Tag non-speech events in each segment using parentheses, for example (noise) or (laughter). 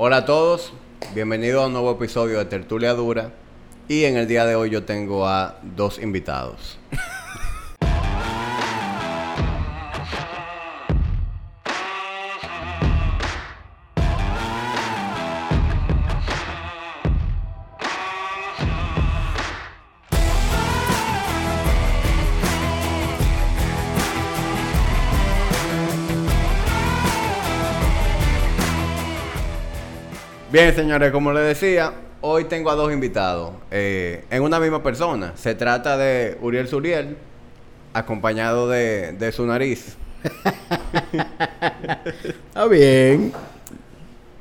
Hola a todos, bienvenidos a un nuevo episodio de Tertulia Dura. Y en el día de hoy yo tengo a dos invitados. Bien, señores, como les decía, hoy tengo a dos invitados eh, en una misma persona. Se trata de Uriel Suriel, acompañado de, de su nariz. (laughs) Está bien.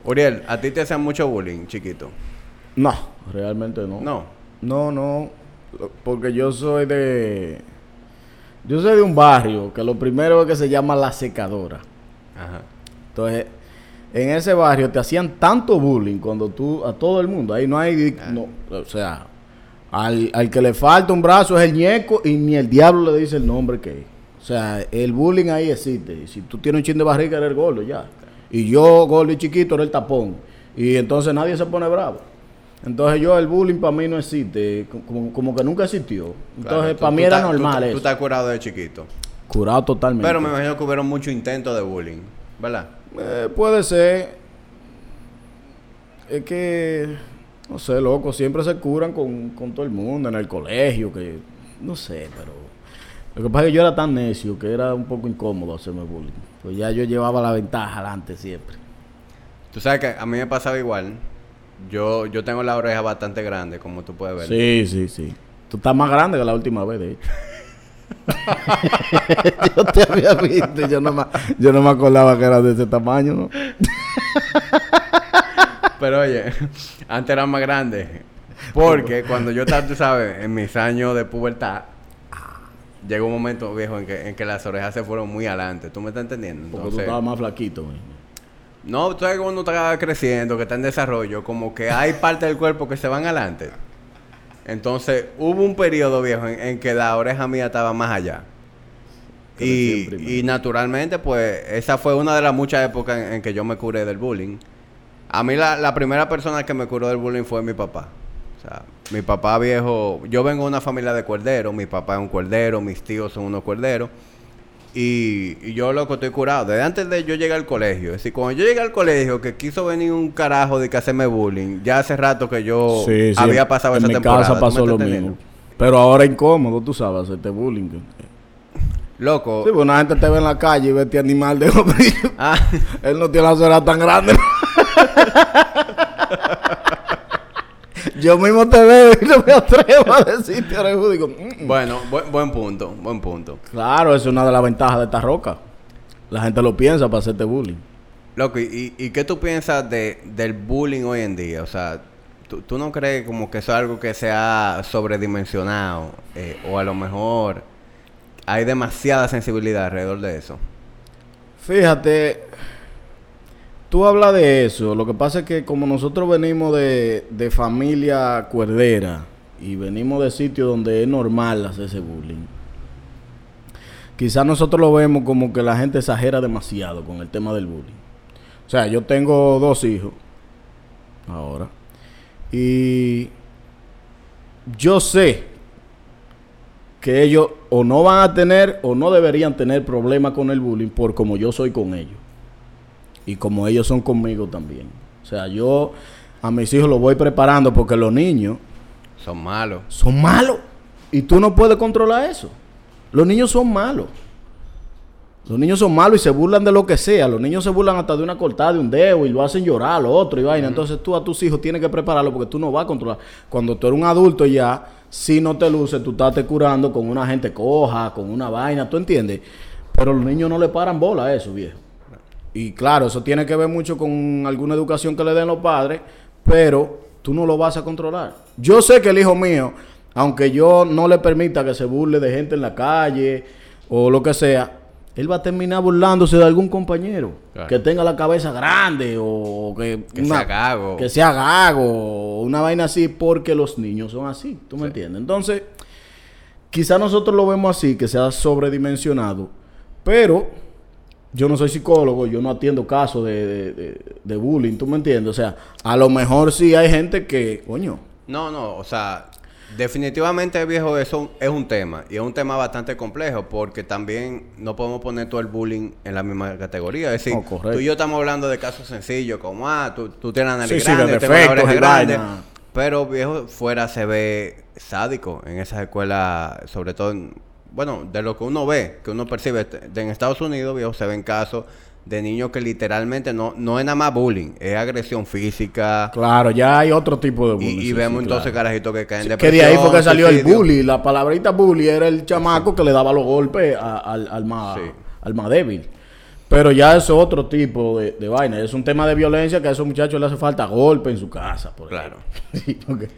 Uriel, ¿a ti te hacen mucho bullying, chiquito? No, realmente no. No. No, no. Porque yo soy de. Yo soy de un barrio que lo primero es que se llama La Secadora. Ajá. Entonces, en ese barrio te hacían tanto bullying cuando tú. A todo el mundo. Ahí no hay. No, o sea, al, al que le falta un brazo es el ñeco y ni el diablo le dice el nombre que es. O sea, el bullying ahí existe. Y si tú tienes un chin de barriga, eres el gordo ya. Y yo, gordo y chiquito, era el tapón. Y entonces nadie se pone bravo. Entonces yo, el bullying para mí no existe. Como, como que nunca existió. Entonces Claro, para mí era normal tú, eso. Tú estás curado de chiquito. Curado totalmente. Pero me imagino que hubieron muchos intentos de bullying, ¿verdad? Eh, puede ser. Es que, no sé, loco, siempre se curan con, con todo el mundo en el colegio, que no sé, pero... Lo que pasa es que yo era tan necio que era un poco incómodo hacerme bullying. Pues ya yo llevaba la ventaja adelante siempre. Tú sabes que a mí me pasaba igual. Yo, yo tengo la oreja bastante grande, como tú puedes ver. Sí, sí, sí. Tú estás más grande que la última vez, de hecho. (laughs) (laughs) yo te había visto yo no, me, yo no me acordaba que era de ese tamaño, ¿no? (laughs) Pero oye, antes era más grande. Porque cuando yo estaba, tú sabes, en mis años de pubertad, llegó un momento, viejo, en que, en que las orejas se fueron muy adelante. ¿Tú me estás entendiendo? Porque tú Entonces, estabas más flaquito, güey. no, tú sabes que cuando uno está creciendo, que está en desarrollo, como que hay partes del cuerpo que se van adelante. Entonces, hubo un periodo, viejo, en, en que la oreja mía estaba más allá. Y, y naturalmente, pues, esa fue una de las muchas épocas en, en que yo me curé del bullying. A mí la, la primera persona que me curó del bullying fue mi papá. O sea, mi papá viejo, yo vengo de una familia de cuerderos, mi papá es un cuerdero, mis tíos son unos cuerderos. Y, y yo loco estoy curado. Desde antes de yo llegar al colegio. Es decir, cuando yo llegué al colegio, que quiso venir un carajo de que hacerme bullying, ya hace rato que yo Sí, sí, había pasado en esa mi temporada. casa ¿tú me pasó lo mismo. Pero ahora incómodo, tú sabes, hacerte bullying. Loco. Sí, pues una gente te ve en la calle y ve este animal de hombre. (laughs) Ah, Él no tiene la cera tan grande. (laughs) Yo mismo te veo y no me atrevo a decirte orejudo. Digo, "Mm, mm". bueno, buen, buen punto, buen punto. Claro, eso es una de las ventajas de esta roca. La gente lo piensa para hacerte bullying. Loco, ¿y, y qué tú piensas de, del bullying hoy en día? O sea, ¿tú, tú no crees como que eso es algo que se ha sobredimensionado? Eh, o a lo mejor hay demasiada sensibilidad alrededor de eso. Fíjate, tú hablas de eso. Lo que pasa es que como nosotros venimos de, de familia cuerdera y venimos de sitios donde es normal hacer ese bullying, quizás nosotros lo vemos como que la gente exagera demasiado con el tema del bullying. O sea, yo tengo dos hijos ahora y yo sé que ellos o no van a tener o no deberían tener problemas con el bullying por como yo soy con ellos. Y como ellos son conmigo también. O sea, yo a mis hijos los voy preparando porque los niños Son malos. son malos. Y tú no puedes controlar eso. Los niños son malos. Los niños son malos y se burlan de lo que sea. Los niños se burlan hasta de una cortada de un dedo y lo hacen llorar, lo otro y vaina. Entonces tú a tus hijos tienes que prepararlo porque tú no vas a controlar. Cuando tú eres un adulto ya, si no te luces, tú estás te curando con una gente coja, con una vaina, ¿tú entiendes? Pero los niños no le paran bola a eso, viejo. Y claro, eso tiene que ver mucho con alguna educación que le den los padres, pero tú no lo vas a controlar. Yo sé que el hijo mío, aunque yo no le permita que se burle de gente en la calle o lo que sea, él va a terminar burlándose de algún compañero Claro. que tenga la cabeza grande o que, Que sea gago. que sea gago o una vaina así porque los niños son así, ¿tú me entiendes? Entonces, quizá nosotros lo vemos así, que sea sobredimensionado, pero yo no soy psicólogo, yo no atiendo casos de, de, de- de bullying, ¿tú me entiendes? O sea, a lo mejor sí hay gente que, coño, No, no, o sea, definitivamente, viejo, eso es un tema. Y es un tema bastante complejo porque también no podemos poner todo el bullying en la misma categoría. Es decir, No, tú y yo estamos hablando de casos sencillos como, ah, tú, tú tienes nariz Sí, sí, de grande, defectos grande. vaina. Pero, viejo, fuera se ve sádico en esas escuelas, sobre todo, en- bueno, de lo que uno ve, que uno percibe. De- En Estados Unidos, viejo, se ven casos de niños que literalmente no, no es nada más bullying, es agresión física. claro, ya hay otro tipo de bullying. Y, y sí, vemos sí, entonces claro. carajitos que caen de que de ahí fue que salió el bully. La palabrita bully era el chamaco que le daba los golpes a- al, al más, Sí. al más débil. Pero ya es otro tipo de, de vaina. Es un tema de violencia que a esos muchachos les hace falta golpe en su casa. Por Claro. (laughs) Sí, porque-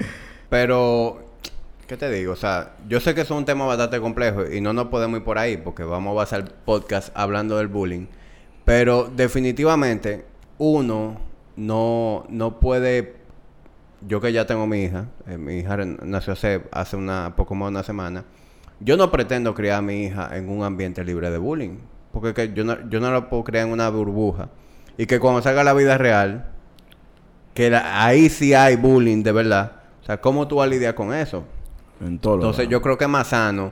Pero, ¿qué te digo? O sea, yo sé que es un tema bastante complejo y no nos podemos ir por ahí porque vamos a basar el podcast hablando del bullying. Pero definitivamente uno no, no puede... Yo que ya tengo mi hija, eh, mi hija nació hace, hace una poco más de una semana. Yo no pretendo criar a mi hija en un ambiente libre de bullying. Porque que yo, no, yo no la puedo criar en una burbuja. Y que cuando salga la vida real, que ahí sí hay bullying de verdad. O sea, ¿cómo tú vas a lidiar con eso? En todo lo Entonces yo creo que es más sano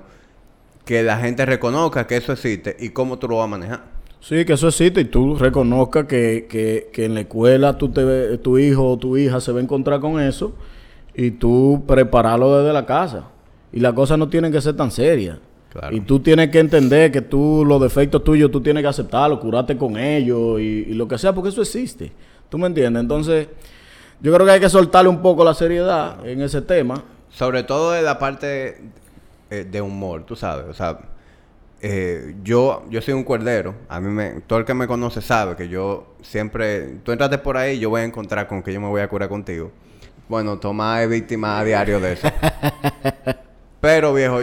que la gente reconozca que eso existe y cómo tú lo vas a manejar. Sí, que eso existe y tú reconozcas que, que, que en la escuela tú te tu hijo o tu hija se va a encontrar con eso y tú prepararlo desde la casa. Y las cosas no tienen que ser tan serias. Claro. Y tú tienes que entender que tú, los defectos tuyos, tú tienes que aceptarlos, curarte con ellos y, y lo que sea, porque eso existe. ¿Tú me entiendes? Entonces, yo creo que hay que soltarle un poco la seriedad en ese tema. Sobre todo de la parte eh, de humor, tú sabes. O sea, eh, yo, yo soy un cuerdero. A mí me, todo el que me conoce sabe que yo siempre, tú entraste por ahí, yo voy a encontrar con que yo me voy a curar contigo. Bueno, Tomás es víctima a diario de eso. (laughs) Pero viejo,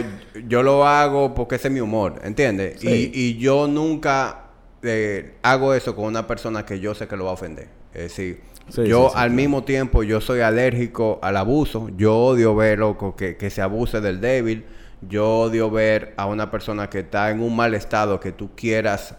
yo lo hago porque ese es mi humor, ¿entiendes? Sí. Y, y yo nunca eh, hago eso con una persona que yo sé que lo va a ofender. Es decir, Sí, yo sí, sí, al mismo tiempo yo soy alérgico al abuso. Yo odio ver loco que, que se abuse del débil. Yo odio ver a una persona que está en un mal estado que tú quieras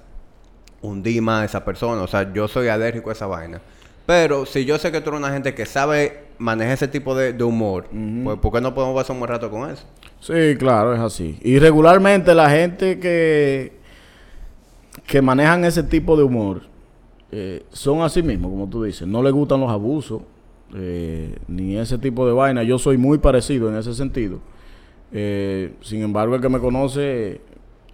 hundir más a esa persona. O sea, yo soy alérgico a esa vaina. Pero si yo sé que tú eres una gente que sabe manejar ese tipo de, de humor, pues ¿por qué no podemos pasar un buen rato con eso? Sí, claro, es así. Y regularmente la gente que, que manejan ese tipo de humor eh, son así mismo, como tú dices. No les gustan los abusos, eh, ni ese tipo de vaina. Yo soy muy parecido en ese sentido. Eh, sin embargo, el que me conoce,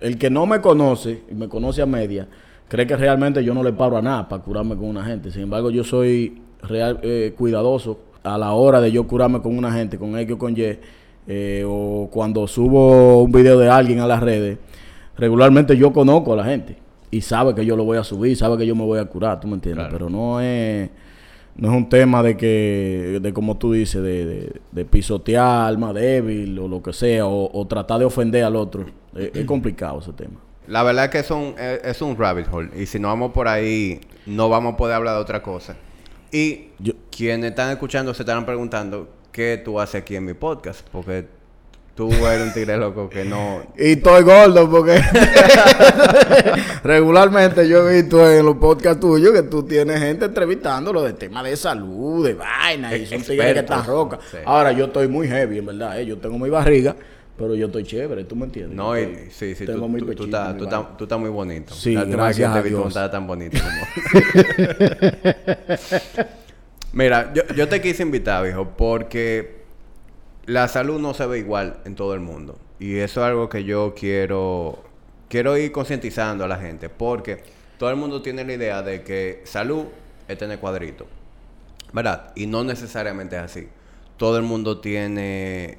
el que no me conoce y me conoce a media, cree que realmente yo no le paro a nada para curarme con una gente. Sin embargo, yo soy real, eh, cuidadoso a la hora de yo curarme con una gente, con X o con Y, eh, o cuando subo un video de alguien a las redes, regularmente yo conozco a la gente y sabe que yo lo voy a subir, sabe que yo me voy a curar, ¿tú me entiendes? Claro. Pero no es no es un tema de que, de como tú dices, de, de, de pisotear al más débil o lo que sea, o, o tratar de ofender al otro. Es, es complicado ese tema. La verdad es que es un, es, es un rabbit hole. Y si no vamos por ahí, no vamos a poder hablar de otra cosa. Y Yo- quienes están escuchando se estarán preguntando, ¿qué tú haces aquí en mi podcast? Porque tú eres un tigre loco que no... Y estoy gordo porque (laughs) regularmente yo he visto en los podcasts tuyos que tú tienes gente entrevistándolo de temas de salud, de vaina, y son tigres que están rocas. Sí. Ahora yo estoy muy heavy, en verdad, ¿eh? yo tengo mi barriga, pero yo estoy chévere, ¿tú me entiendes? No, y, sí, sí, tengo tú, mi tú- tú pechito, estás, tú, estás, tú estás muy bonito. Sí, La vez que gracias te vi, tan bonito como... (laughs) (laughs) Mira, yo, yo te quise invitar, viejo, porque la salud no se ve igual en todo el mundo. Y eso es algo que yo quiero, quiero ir concientizando a la gente. Porque todo el mundo tiene la idea de que salud es tener cuadrito. ¿Verdad? Y no necesariamente es así. Todo el mundo tiene,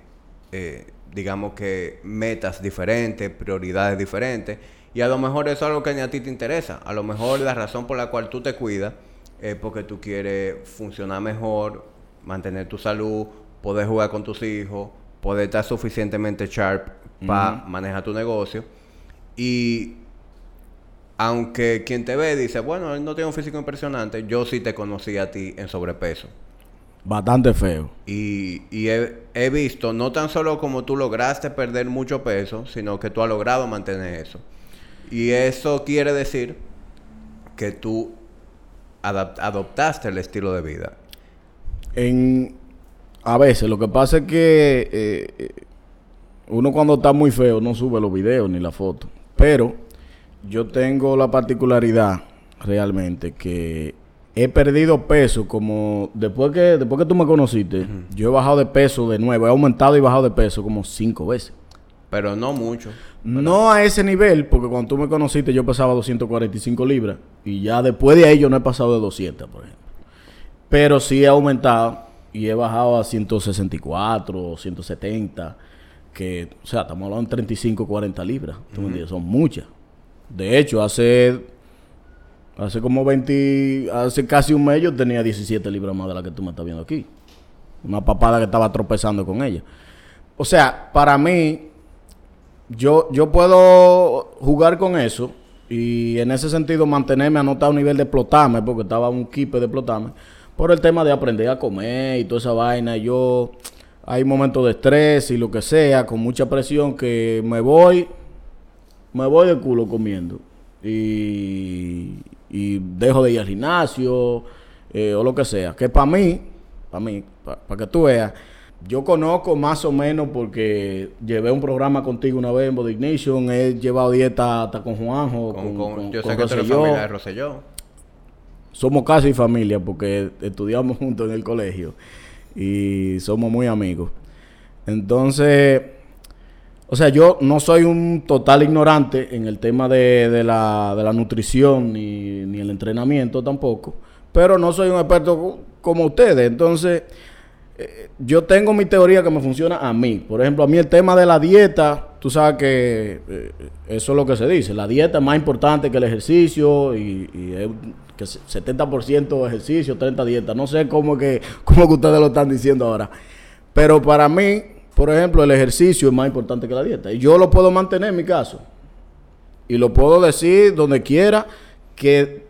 eh, digamos que, metas diferentes, prioridades diferentes. Y a lo mejor eso es algo que ni a ti te interesa. A lo mejor la razón por la cual tú te cuidas es porque tú quieres funcionar mejor, mantener tu salud, poder jugar con tus hijos, poder estar suficientemente sharp para manejar tu negocio. Y aunque quien te ve dice, bueno, él no tiene un físico impresionante, yo sí te conocí a ti en sobrepeso. Bastante feo. Y, y he, he visto, no tan solo como tú lograste perder mucho peso, sino que tú has logrado mantener eso. Y eso quiere decir que tú adap- adoptaste el estilo de vida? En, a veces, lo que pasa es que eh, uno cuando está muy feo no sube los videos ni la foto. Pero yo tengo la particularidad realmente que he perdido peso como después que después que tú me conociste, yo he bajado de peso de nuevo, he aumentado y bajado de peso como cinco veces. Pero no mucho. No a ese nivel, porque cuando tú me conociste yo pesaba 245 libras y ya después de ahí yo no he pasado de 200, por ejemplo. Pero sí he aumentado y he bajado a 164, 170, que, o sea, estamos hablando de 35, 40 libras. ¿tú me entiendes? Son muchas. De hecho, hace hace como 20, hace casi un mes yo tenía 17 libras más de la que tú me estás viendo aquí. Una papada que estaba tropezando con ella. O sea, para mí, yo, yo puedo jugar con eso y en ese sentido mantenerme a no estar a un nivel de explotarme, porque estaba un kipe de explotarme, por el tema de aprender a comer y toda esa vaina. Yo, hay momentos de estrés y lo que sea, con mucha presión, que me voy, me voy de culo comiendo. Y, y dejo de ir al gimnasio eh, o lo que sea. Que para mí, para mí, para que tú veas, yo conozco más o menos porque llevé un programa contigo una vez en Body Ignition, he llevado dieta hasta con Juanjo, Con- con, con- yo con sé que tú eres Rosselló. familia de Rosselló. Somos casi familia porque estudiamos juntos en el colegio y somos muy amigos. Entonces, o sea, yo no soy un total ignorante en el tema de, de la, de la nutrición ni, ni el entrenamiento tampoco, pero no soy un experto co- como ustedes. Entonces, eh, yo tengo mi teoría que me funciona a mí. Por ejemplo, a mí el tema de la dieta, tú sabes que eh, eso es lo que se dice. La dieta es más importante que el ejercicio y, y es que se- 70% ejercicio, 30 dieta. No sé cómo que, cómo que ustedes lo están diciendo ahora. Pero para mí, por ejemplo, el ejercicio es más importante que la dieta. Y yo lo puedo mantener en mi caso. Y lo puedo decir donde quiera que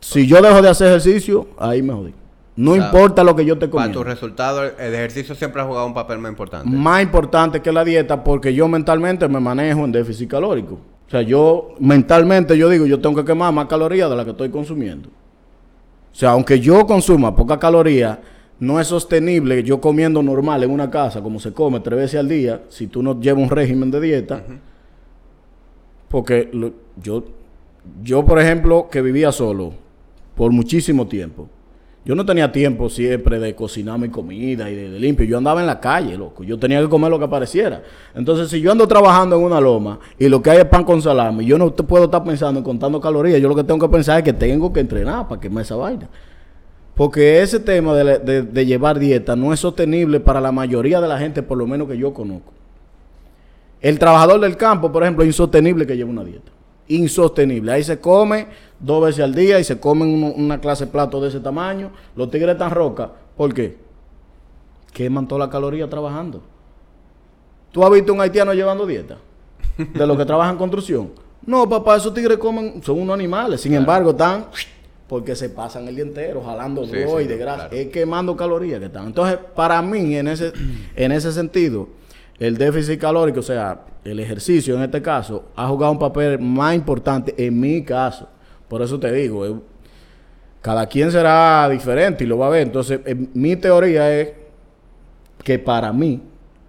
si yo dejo de hacer ejercicio, ahí me jodí. No O sea, importa lo que yo te Para comiendo. tus resultados, el ejercicio siempre ha jugado un papel más importante. Más importante que la dieta porque yo mentalmente me manejo en déficit calórico. O sea, yo mentalmente yo digo, yo tengo que quemar más calorías de las que estoy consumiendo. O sea, aunque yo consuma poca caloría, no es sostenible yo comiendo normal en una casa, como se come tres veces al día, si tú no llevas un régimen de dieta. Porque lo- yo, yo, por ejemplo, que vivía solo por muchísimo tiempo, yo no tenía tiempo siempre de cocinar mi comida y de, de limpio. Yo andaba en la calle, loco. Yo tenía que comer lo que apareciera. Entonces, si yo ando trabajando en una loma y lo que hay es pan con salami, yo no te puedo estar pensando en contando calorías. Yo lo que tengo que pensar es que tengo que entrenar para quemar esa vaina. Porque ese tema de, de llevar dieta no es sostenible para la mayoría de la gente, por lo menos que yo conozco. El trabajador del campo, por ejemplo, es insostenible que lleve una dieta. Insostenible. Ahí se come dos veces al día y se comen una clase de plato de ese tamaño. Los tigres están rocas. ¿Por qué? Queman toda la caloría trabajando. ¿Tú has visto un haitiano llevando dieta? De los que trabajan en construcción. No, papá, esos tigres comen, son unos animales. Sin embargo, están porque se pasan el día entero jalando Sí, sí, y de grasa. claro. Es quemando calorías que están. Entonces, para mí, en ese, en ese sentido, el déficit calórico, o sea, el ejercicio en este caso, ha jugado un papel más importante en mi caso. Por eso te digo, eh, cada quien será diferente y lo va a ver. Entonces, eh, mi teoría es que para mí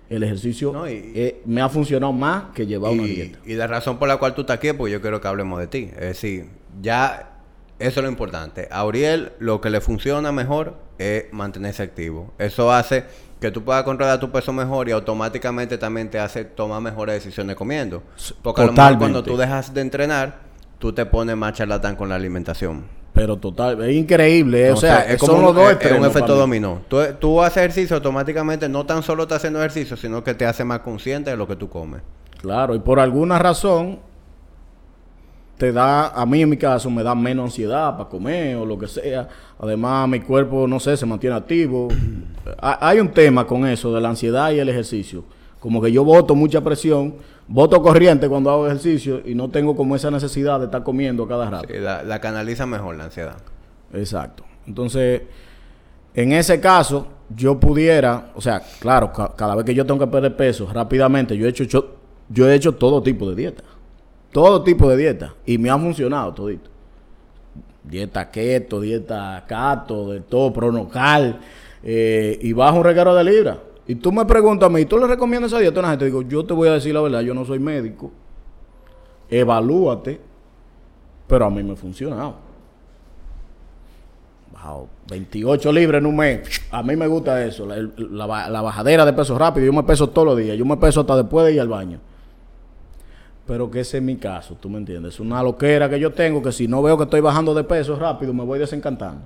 el ejercicio No, y- eh, me ha funcionado más que llevar una dieta. y la razón por la cual tú estás aquí es porque yo quiero que hablemos de ti. Es decir, ya eso es lo importante. A lo que le funciona mejor es mantenerse activo. Eso hace que tú puedas controlar tu peso mejor y automáticamente también te hace tomar mejores decisiones comiendo. Porque a lo mejor cuando tú dejas de entrenar, tú te pones más charlatán con la alimentación. Pero total, es increíble. eh, o sea, es son como los un, dos es- un efecto dominó. Tú, tú haces ejercicio automáticamente, no tan solo estás haciendo ejercicio, sino que te hace más consciente de lo que tú comes. Claro, y por alguna razón te da, a mí en mi caso, me da menos ansiedad para comer o lo que sea. Además, mi cuerpo, no sé, se mantiene activo. (clears throat) Ha- Hay un tema con eso de la ansiedad y el ejercicio. Como que yo boto mucha presión, boto corriente cuando hago ejercicio y no tengo como esa necesidad de estar comiendo a cada rato. Sí, la, la canaliza mejor la ansiedad. Exacto. Entonces, en ese caso, yo pudiera, o sea, claro, ca- cada vez que yo tengo que perder peso rápidamente, yo he hecho, yo, yo he hecho todo tipo de dieta. Todo tipo de dieta. Y me ha funcionado todito. dieta keto, dieta cato, de todo, pronocal, eh, y bajo un regalo de libra. Y tú me preguntas a mí, ¿tú le recomiendas esa dieta a una gente? Digo, yo te voy a decir la verdad, yo no soy médico. Evalúate, pero a mí me ha funcionado. Bajado 28 libras en un mes. A mí me gusta eso, la, la la bajadera de peso rápido. Yo me peso todos los días. Yo me peso hasta después de ir al baño. Pero que ese es mi caso, ¿tú me entiendes? Es una loquera que yo tengo que si no veo que estoy bajando de peso rápido, me voy desencantando.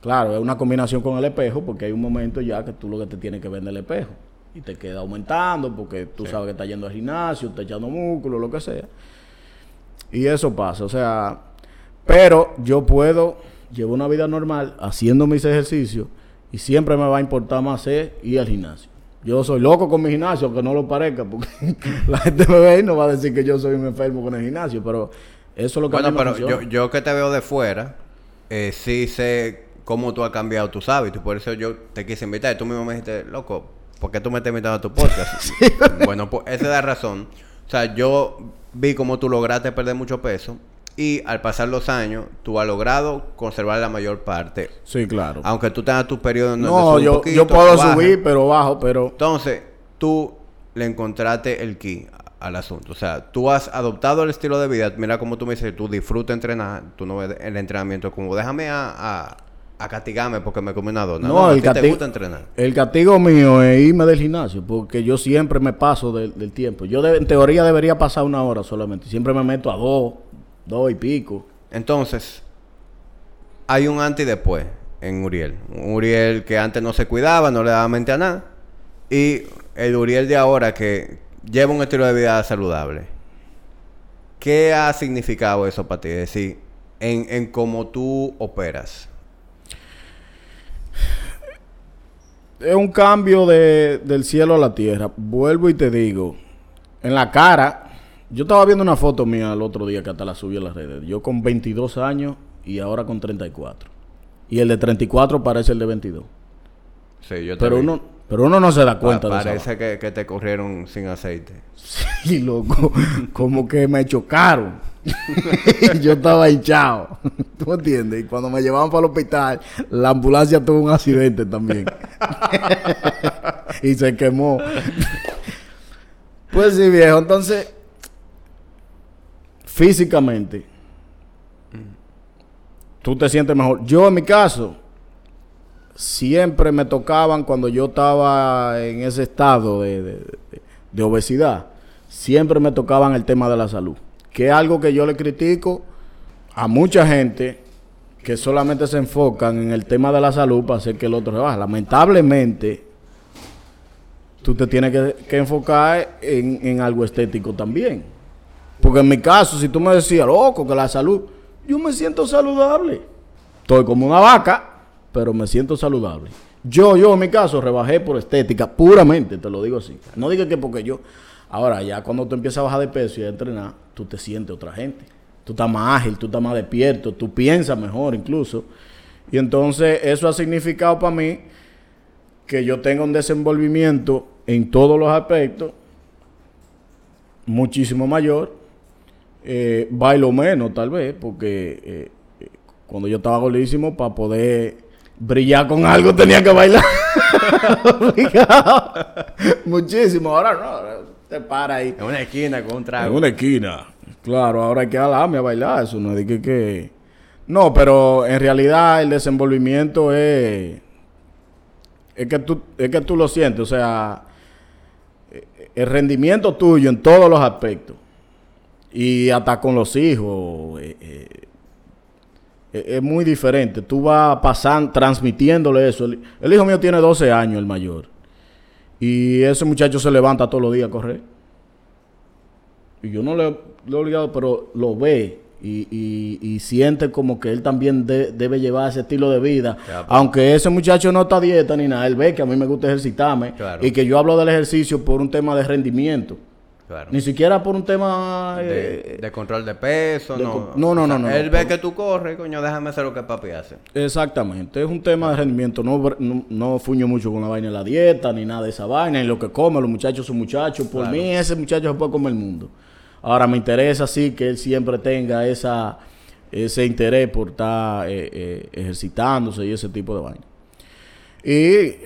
Claro, es una combinación con el espejo porque hay un momento ya que tú lo que te tienes que ver en el espejo y te queda aumentando porque tú sabes que estás yendo al gimnasio, estás echando músculo, lo que sea. Y eso pasa, o sea, pero yo puedo llevar una vida normal haciendo mis ejercicios y siempre me va a importar más hacer ir al gimnasio. Yo soy loco con mi gimnasio, aunque no lo parezca, porque (laughs) la gente me ve y no va a decir que yo soy un enfermo con el gimnasio, pero eso es lo que a Bueno, mí me pero yo, yo que te veo de fuera, eh, sí sé cómo tú has cambiado tus hábitos. Por eso yo te quise invitar. Y tú mismo me dijiste, loco, ¿por qué tú me estás invitando a tu podcast? (laughs) bueno, pues esa es la razón. O sea, yo vi cómo tú lograste perder mucho peso. Y al pasar los años, tú has logrado conservar la mayor parte. Sí, claro. Aunque tú tengas tus periodos donde No, yo, poquito, yo puedo subir, pero bajo, pero Entonces, tú le encontraste el key al asunto. O sea, tú has adoptado el estilo de vida. Mira como tú me dices, tú disfrutas entrenar, tú no ves el entrenamiento como déjame a, a, a castigarme porque me comí una dona. No, el ti te castigo- gusta entrenar. el castigo mío es irme del gimnasio, porque yo siempre me paso del, del tiempo. Yo de- en teoría debería pasar una hora solamente. Siempre me meto a dos, dos y pico. Entonces, hay un antes y después en Uriel. Un Uriel que antes no se cuidaba, no le daba mente a nada. Y el Uriel de ahora que lleva un estilo de vida saludable. ¿Qué ha significado eso para ti? Es decir, en, en cómo tú operas. Es un cambio de, del cielo a la tierra. Vuelvo y te digo, en la cara, yo estaba viendo una foto mía el otro día que hasta la subí a las redes. Yo con 22 años y ahora con 34. Y el de 34 parece el de 22. Sí, yo Pero uno, pero uno no se da Pa- cuenta de eso. parece que, que te corrieron sin aceite. (laughs) Sí, loco. Como que me chocaron. (laughs) Yo estaba hinchado. (laughs) ¿Tú entiendes? Y cuando me llevaban para el hospital, la ambulancia tuvo un accidente también. y se quemó. pues sí, viejo. Entonces, físicamente, tú te sientes mejor. Yo, en mi caso, siempre me tocaban cuando yo estaba en ese estado de, de- obesidad, siempre me tocaban el tema de la salud, que es algo que yo le critico a mucha gente que solamente se enfocan en el tema de la salud para hacer que el otro se baje. Lamentablemente, tú te tienes que, que enfocar en, en algo estético también. Porque en mi caso, si tú me decías, loco, que la salud, yo me siento saludable. Estoy como una vaca, pero me siento saludable. Yo, yo en mi caso, rebajé por estética, puramente, te lo digo así. No digas que porque yo. Ahora, ya cuando tú empiezas a bajar de peso y a entrenar, tú te sientes otra gente. Tú estás más ágil, tú estás más despierto, tú piensas mejor incluso. Y entonces, eso ha significado para mí que yo tenga un desenvolvimiento en todos los aspectos muchísimo mayor. Eh, bailo menos, tal vez, porque eh, cuando yo estaba gordísimo, para poder brillar con algo tenía que bailar. (laughs) Muchísimo. Ahora no, te para ahí. En una esquina con un En trago. una esquina. Claro, ahora hay que alarme a bailar. Eso no es de que, que- No, pero en realidad el desenvolvimiento es. Es que tú, es que tú lo sientes. O sea, eh, el rendimiento tuyo en todos los aspectos. Y hasta con los hijos. eh, eh, es muy diferente. Tú vas pasando, transmitiéndole eso. El, el hijo mío tiene 12 años, el mayor. Y ese muchacho se levanta todos los días a correr. Y yo no le, le he obligado, pero lo ve y, y- y siente como que él también de- debe llevar ese estilo de vida. Pues. Aunque ese muchacho no está a dieta ni nada, él ve que a mí me gusta ejercitarme Claro. y que yo hablo del ejercicio por un tema de rendimiento. Claro. Ni siquiera por un tema... De, eh, de control de peso, de no. no, no, O sea, no, no, Él no. ve que tú corres, coño, déjame hacer lo que papi hace. Exactamente, es un tema de rendimiento. No, no, no fuño mucho con la vaina de la dieta, ni nada de esa vaina, ni lo que come. Los muchachos son muchachos. Por Claro. mí, ese muchacho se puede comer el mundo. Ahora, me interesa sí que él siempre tenga esa ese interés por estar eh, eh, ejercitándose y ese tipo de vaina. Y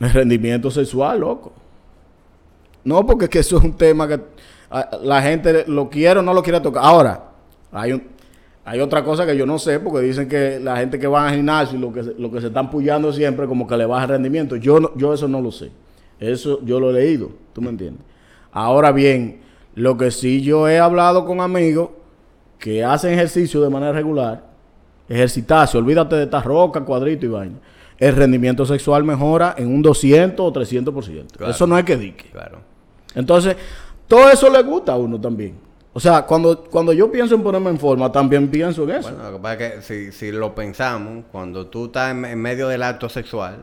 el rendimiento sexual, loco. No, porque es que eso es un tema que la gente lo quiere o no lo quiere tocar. Ahora, hay un, hay otra cosa que yo no sé, porque dicen que la gente que va al gimnasio y lo que, se- lo que se están puyando siempre, como que le baja el rendimiento. Yo, no- yo eso no lo sé. Eso yo lo he leído, ¿tú me entiendes? Ahora bien, lo que sí yo he hablado con amigos que hacen ejercicio de manera regular, ejercitarse, olvídate de estas rocas, cuadritos y vaina. El rendimiento sexual mejora en un 200 o 300%. Claro. Eso no es que dique. Claro. Entonces, todo eso le gusta a uno también. O sea, cuando, cuando yo pienso en ponerme en forma, también pienso en eso. Bueno, lo que pasa es que si, si lo pensamos, cuando tú estás en, en medio del acto sexual,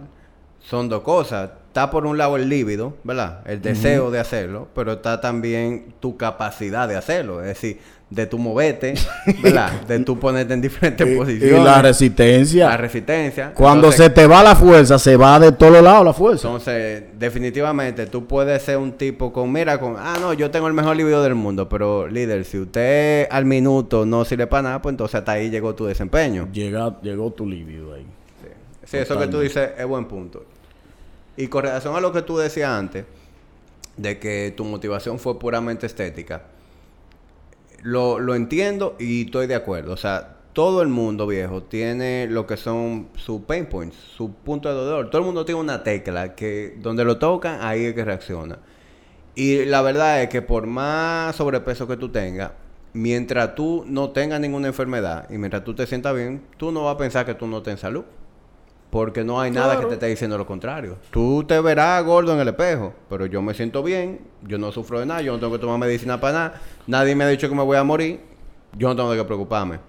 son dos cosas. Está por un lado el líbido, ¿verdad? El deseo de hacerlo, pero está también tu capacidad de hacerlo. Es decir, de tu moverte, (laughs) ¿verdad? De tu ponerte en diferentes y, y posiciones. la resistencia. la resistencia. Cuando Entonces- se te va la fuerza, se va de todos lados la fuerza. Entonces, definitivamente, tú puedes ser un tipo con, mira, con, ah, no, yo tengo el mejor libido del mundo, pero líder, si usted al minuto no sirve para nada, pues entonces hasta ahí llegó tu desempeño. Llega, llegó tu libido ahí. Sí, eso que tú dices es buen punto. Y con relación a lo que tú decías antes, de que tu motivación fue puramente estética, lo, lo entiendo y estoy de acuerdo. O sea, todo el mundo viejo tiene lo que son sus pain points, su punto de dolor. Todo el mundo tiene una tecla que donde lo tocan, ahí es que reacciona. Y la verdad es que por más sobrepeso que tú tengas, mientras tú no tengas ninguna enfermedad y mientras tú te sientas bien, tú no vas a pensar que tú no estás en salud. Porque no hay nada que te esté diciendo lo contrario. Tú te verás gordo en el espejo, pero yo me siento bien, yo no sufro de nada, yo no tengo que tomar medicina para nada, nadie me ha dicho que me voy a morir, yo no tengo de qué preocuparme.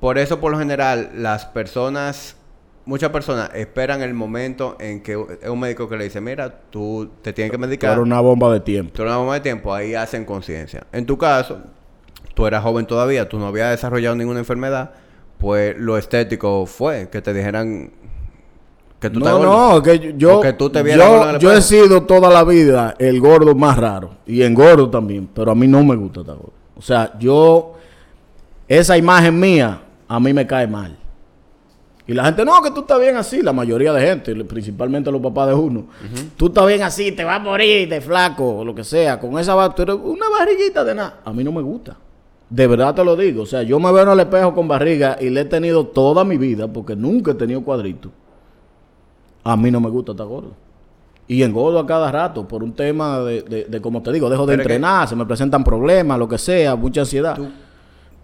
Por eso, por lo general, las personas, muchas personas esperan el momento en que es un médico que le dice, mira, tú te tienes que medicar. Era una bomba de tiempo. Tú una bomba de tiempo, ahí hacen conciencia. En tu caso, tú eras joven todavía, tú no habías desarrollado ninguna enfermedad, pues lo estético fue que te dijeran que tú estás No, gordo. no, que yo, que tú te yo, yo he sido toda la vida el gordo más raro. Y engordo también. Pero a mí no me gusta estar gordo. O sea, yo, esa imagen mía, a mí me cae mal. Y la gente, no, que tú estás bien así. La mayoría de gente, principalmente los papás de uno. Tú estás bien así, te vas a morir de flaco, o lo que sea. Con esa ba- tú eres una barriguita de nada. A mí no me gusta. De verdad te lo digo. O sea, yo me veo en el espejo con barriga y le he tenido toda mi vida porque nunca he tenido cuadrito. A mí no me gusta estar gordo. Y engordo a cada rato por un tema de, de, de, como te digo, dejo de Pero es que- entrenar, se me presentan problemas, lo que sea, mucha ansiedad. ¿Tú,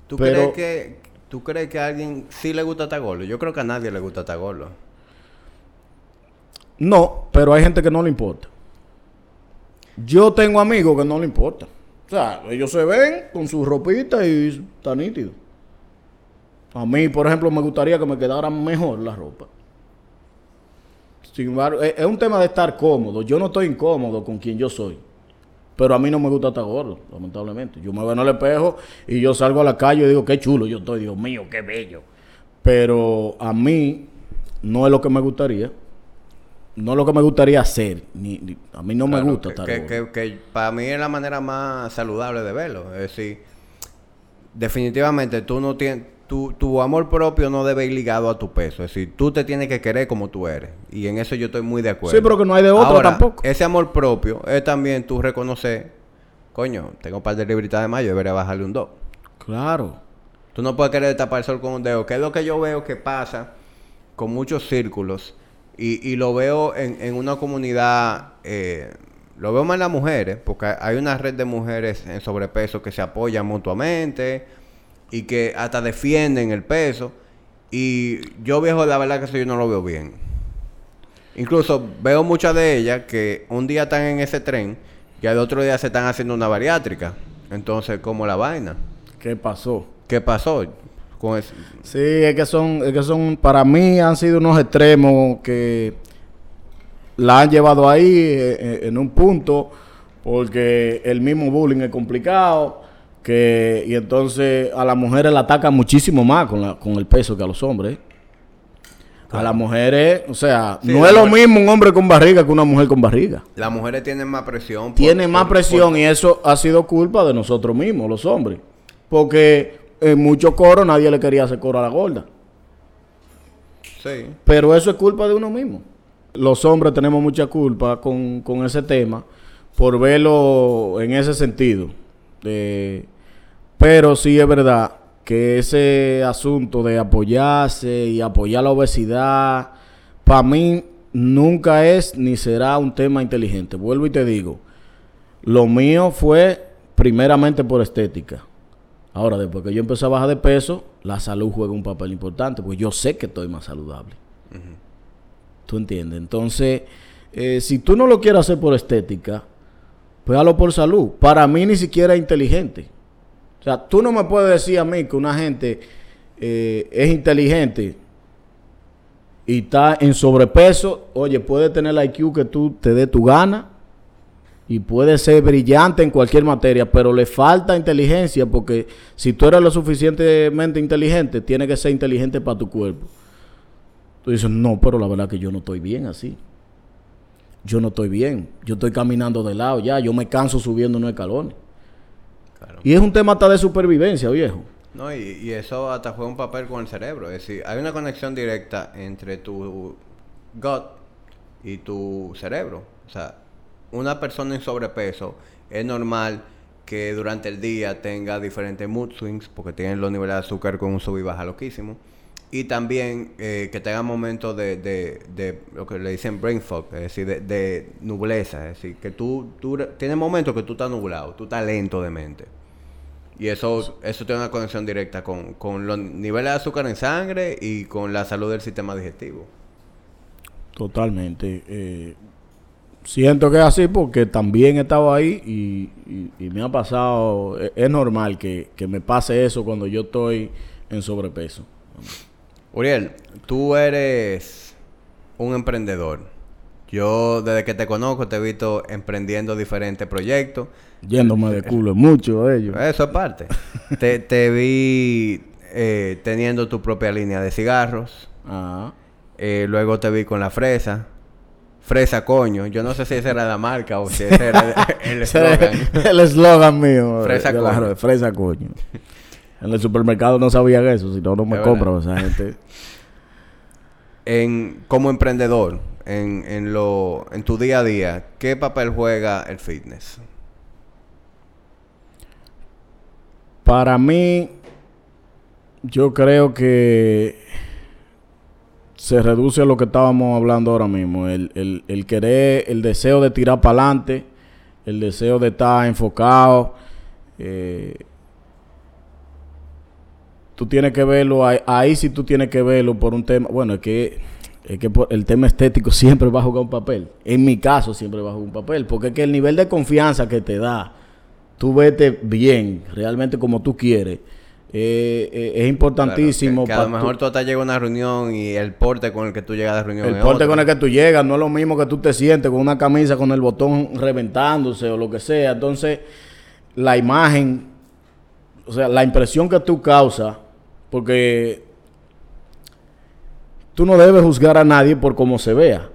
tú Pero- crees que, ¿Tú crees que a alguien sí le gusta estar gordo? Yo creo que a nadie le gusta estar gordo. No, pero hay gente que no le importa. Yo tengo amigos que no le importa. O sea, ellos se ven con su ropita y está nítido. A mí, por ejemplo, me gustaría que me quedara mejor la ropa. Sin embargo, es, es un tema de estar cómodo. Yo no estoy incómodo con quien yo soy. Pero a mí no me gusta estar gordo, lamentablemente. Yo me veo en el espejo y yo salgo a la calle y digo, qué chulo yo estoy, Dios mío, qué bello. Pero a mí no es lo que me gustaría. No es lo que me gustaría hacer. Ni, ni- a mí no me gusta que, estar que- que para mí es la manera más saludable de verlo. Es decir, definitivamente tú no tienes... Tu, tu amor propio no debe ir ligado a tu peso. Es decir, tú te tienes que querer como tú eres. Y en eso yo estoy muy de acuerdo. Sí, pero que no hay de Ahora, tampoco. Ese amor propio es también tú reconocer... Coño, tengo un par de libritas de mayo, debería bajarle un 2. Claro. Tú no puedes querer tapar el sol con un dedo, que es lo que yo veo que pasa con muchos círculos. Y, y lo veo en, en una comunidad, eh, lo veo más en las mujeres, porque hay una red de mujeres en sobrepeso que se apoyan mutuamente y que hasta defienden el peso. Y yo viejo, la verdad que eso yo no lo veo bien. Incluso veo muchas de ellas que un día están en ese tren y al otro día se están haciendo una bariátrica. Entonces, ¿cómo la vaina? ¿Qué pasó? ¿Qué pasó con eso? Sí, es que son, es que son, para mí han sido unos extremos que la han llevado ahí eh, eh, en un punto, porque el mismo bullying es complicado, que, y entonces a las mujeres la atacan muchísimo más con, la, con el peso que a los hombres. A las mujeres, o sea, Sí, no es lo mujer- mismo un hombre con barriga que una mujer con barriga. Las mujeres tienen más presión. por- Tienen más presión por- y eso ha sido culpa de nosotros mismos, los hombres. Porque en muchos coros nadie le quería hacer coro a la gorda. Sí. Pero eso es culpa de uno mismo. Los hombres tenemos mucha culpa con, con ese tema por verlo en ese sentido. De- pero sí es verdad que ese asunto de apoyarse y apoyar la obesidad, para mí nunca es ni será un tema inteligente. Vuelvo y te digo, lo mío fue primeramente por estética. Ahora, después que yo empecé a bajar de peso, la salud juega un papel importante, porque yo sé que estoy más saludable. ¿Tú entiendes? Entonces, eh, si tú no lo quieres hacer por estética, pues hazlo por salud. Para mí ni siquiera es inteligente. O sea, tú no me puedes decir a mí que una gente eh, es inteligente y está en sobrepeso. Oye, puede tener el IQ que tú te dé tu gana y puede ser brillante en cualquier materia, pero le falta inteligencia porque si tú eres lo suficientemente inteligente, tiene que ser inteligente para tu cuerpo. Tú dices, no, pero la verdad que yo no estoy bien así. Yo no estoy bien. Yo estoy caminando de lado ya. Yo me canso subiendo unos escalones. Claro. Y es un tema hasta de supervivencia, viejo. No, y, y eso hasta juega un papel con el cerebro. Es decir, hay una conexión directa entre tu gut y tu cerebro. O sea, una persona en sobrepeso es normal que durante el día tenga diferentes mood swings porque tienen los niveles de azúcar con un sub y baja loquísimo. Y también eh, que tenga momentos de, de, de lo que le dicen brain fog, es decir, de, de nubleza. Es decir, que tú, tienes momentos que tú estás nublado, tú estás lento de mente. Y eso, eso tiene una conexión directa con, con los niveles de azúcar en sangre y con la salud del sistema digestivo. Totalmente. Eh, siento que es así porque también he estado ahí y me ha pasado. Es, es normal que, que me pase eso cuando yo estoy en sobrepeso. Uriel, tú eres un emprendedor. Yo desde que te conozco te he visto emprendiendo diferentes proyectos. Yéndome de culo en muchos de ellos. Eso es parte. (laughs) te, te vi eh, teniendo tu propia línea de cigarros. Ah. Eh, luego te vi con la fresa. Fresa coño. Yo no sé si esa era la marca o si ese era el (laughs) eslogan. el eslogan mío. Fresa coño. fresa coño. (laughs) En el supermercado no sabían eso, si no, no me Es compran verdad. esa gente. (laughs) en, como emprendedor, en, en, lo, en tu día a día, ¿qué papel juega el fitness? Para mí, yo creo que se reduce a lo que estábamos hablando ahora mismo. El, el- el querer, el deseo de tirar para adelante, el deseo de estar enfocado. eh, tú tienes que verlo, ahí, ahí sí tú tienes que verlo por un tema. Bueno, es que, es que por- el tema estético (laughs) siempre va a jugar un papel. En mi caso siempre va a jugar un papel. Porque es que el nivel de confianza que te da tú vete bien, realmente como tú quieres, eh, eh, es importantísimo. Claro, que, que a lo tú- mejor tú hasta llegas a una reunión y el porte con el que tú llegas a la reunión el es porte otro. con el que tú llegas no es lo mismo que tú te sientes con una camisa con el botón reventándose o lo que sea. Entonces, la imagen, o sea, la impresión que tú causas, porque tú no debes juzgar a nadie por cómo se vea.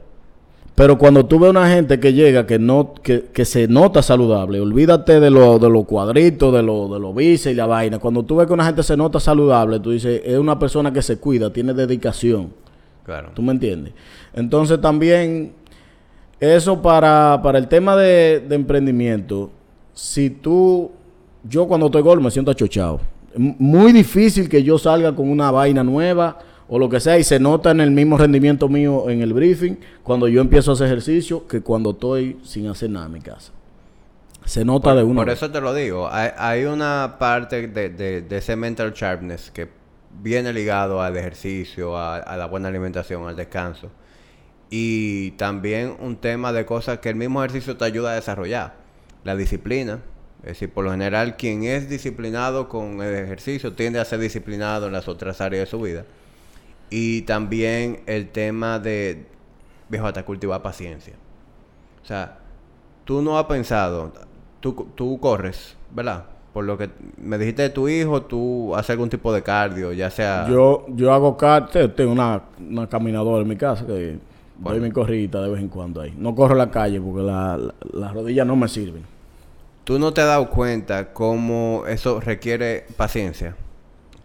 Pero cuando tú ves una gente que llega, que no, que, que se nota saludable, olvídate de los de los cuadritos, de los de los bíceps y la vaina. Cuando tú ves que una gente se nota saludable, tú dices, es una persona que se cuida, tiene dedicación. Claro. ¿Tú me entiendes? Entonces también eso para, para el tema de, de emprendimiento, si tú, yo cuando estoy gol me siento achochado. Muy difícil que yo salga con una vaina nueva o lo que sea y se nota en el mismo rendimiento mío en el briefing cuando yo empiezo a hacer ejercicio que cuando estoy sin hacer nada en mi casa. Se nota de uno. Por eso te lo digo. Hay, hay una parte de, de- de ese mental sharpness que viene ligado al ejercicio, a, a la buena alimentación, al descanso. Y también un tema de cosas que el mismo ejercicio te ayuda a desarrollar. La disciplina. Es decir, por lo general, quien es disciplinado con el ejercicio tiende a ser disciplinado en las otras áreas de su vida. Y también el tema de, viejo, hasta cultivar paciencia. O sea, tú no has pensado, tú, tú corres, ¿verdad? Por lo que me dijiste de tu hijo, tú haces algún tipo de cardio, ya sea... Yo, yo hago car te- tengo una, una caminadora en mi casa que doy mi corridita de vez en cuando ahí. No corro la calle porque la- la- las rodillas no me sirven. Tú no te has dado cuenta cómo eso requiere paciencia.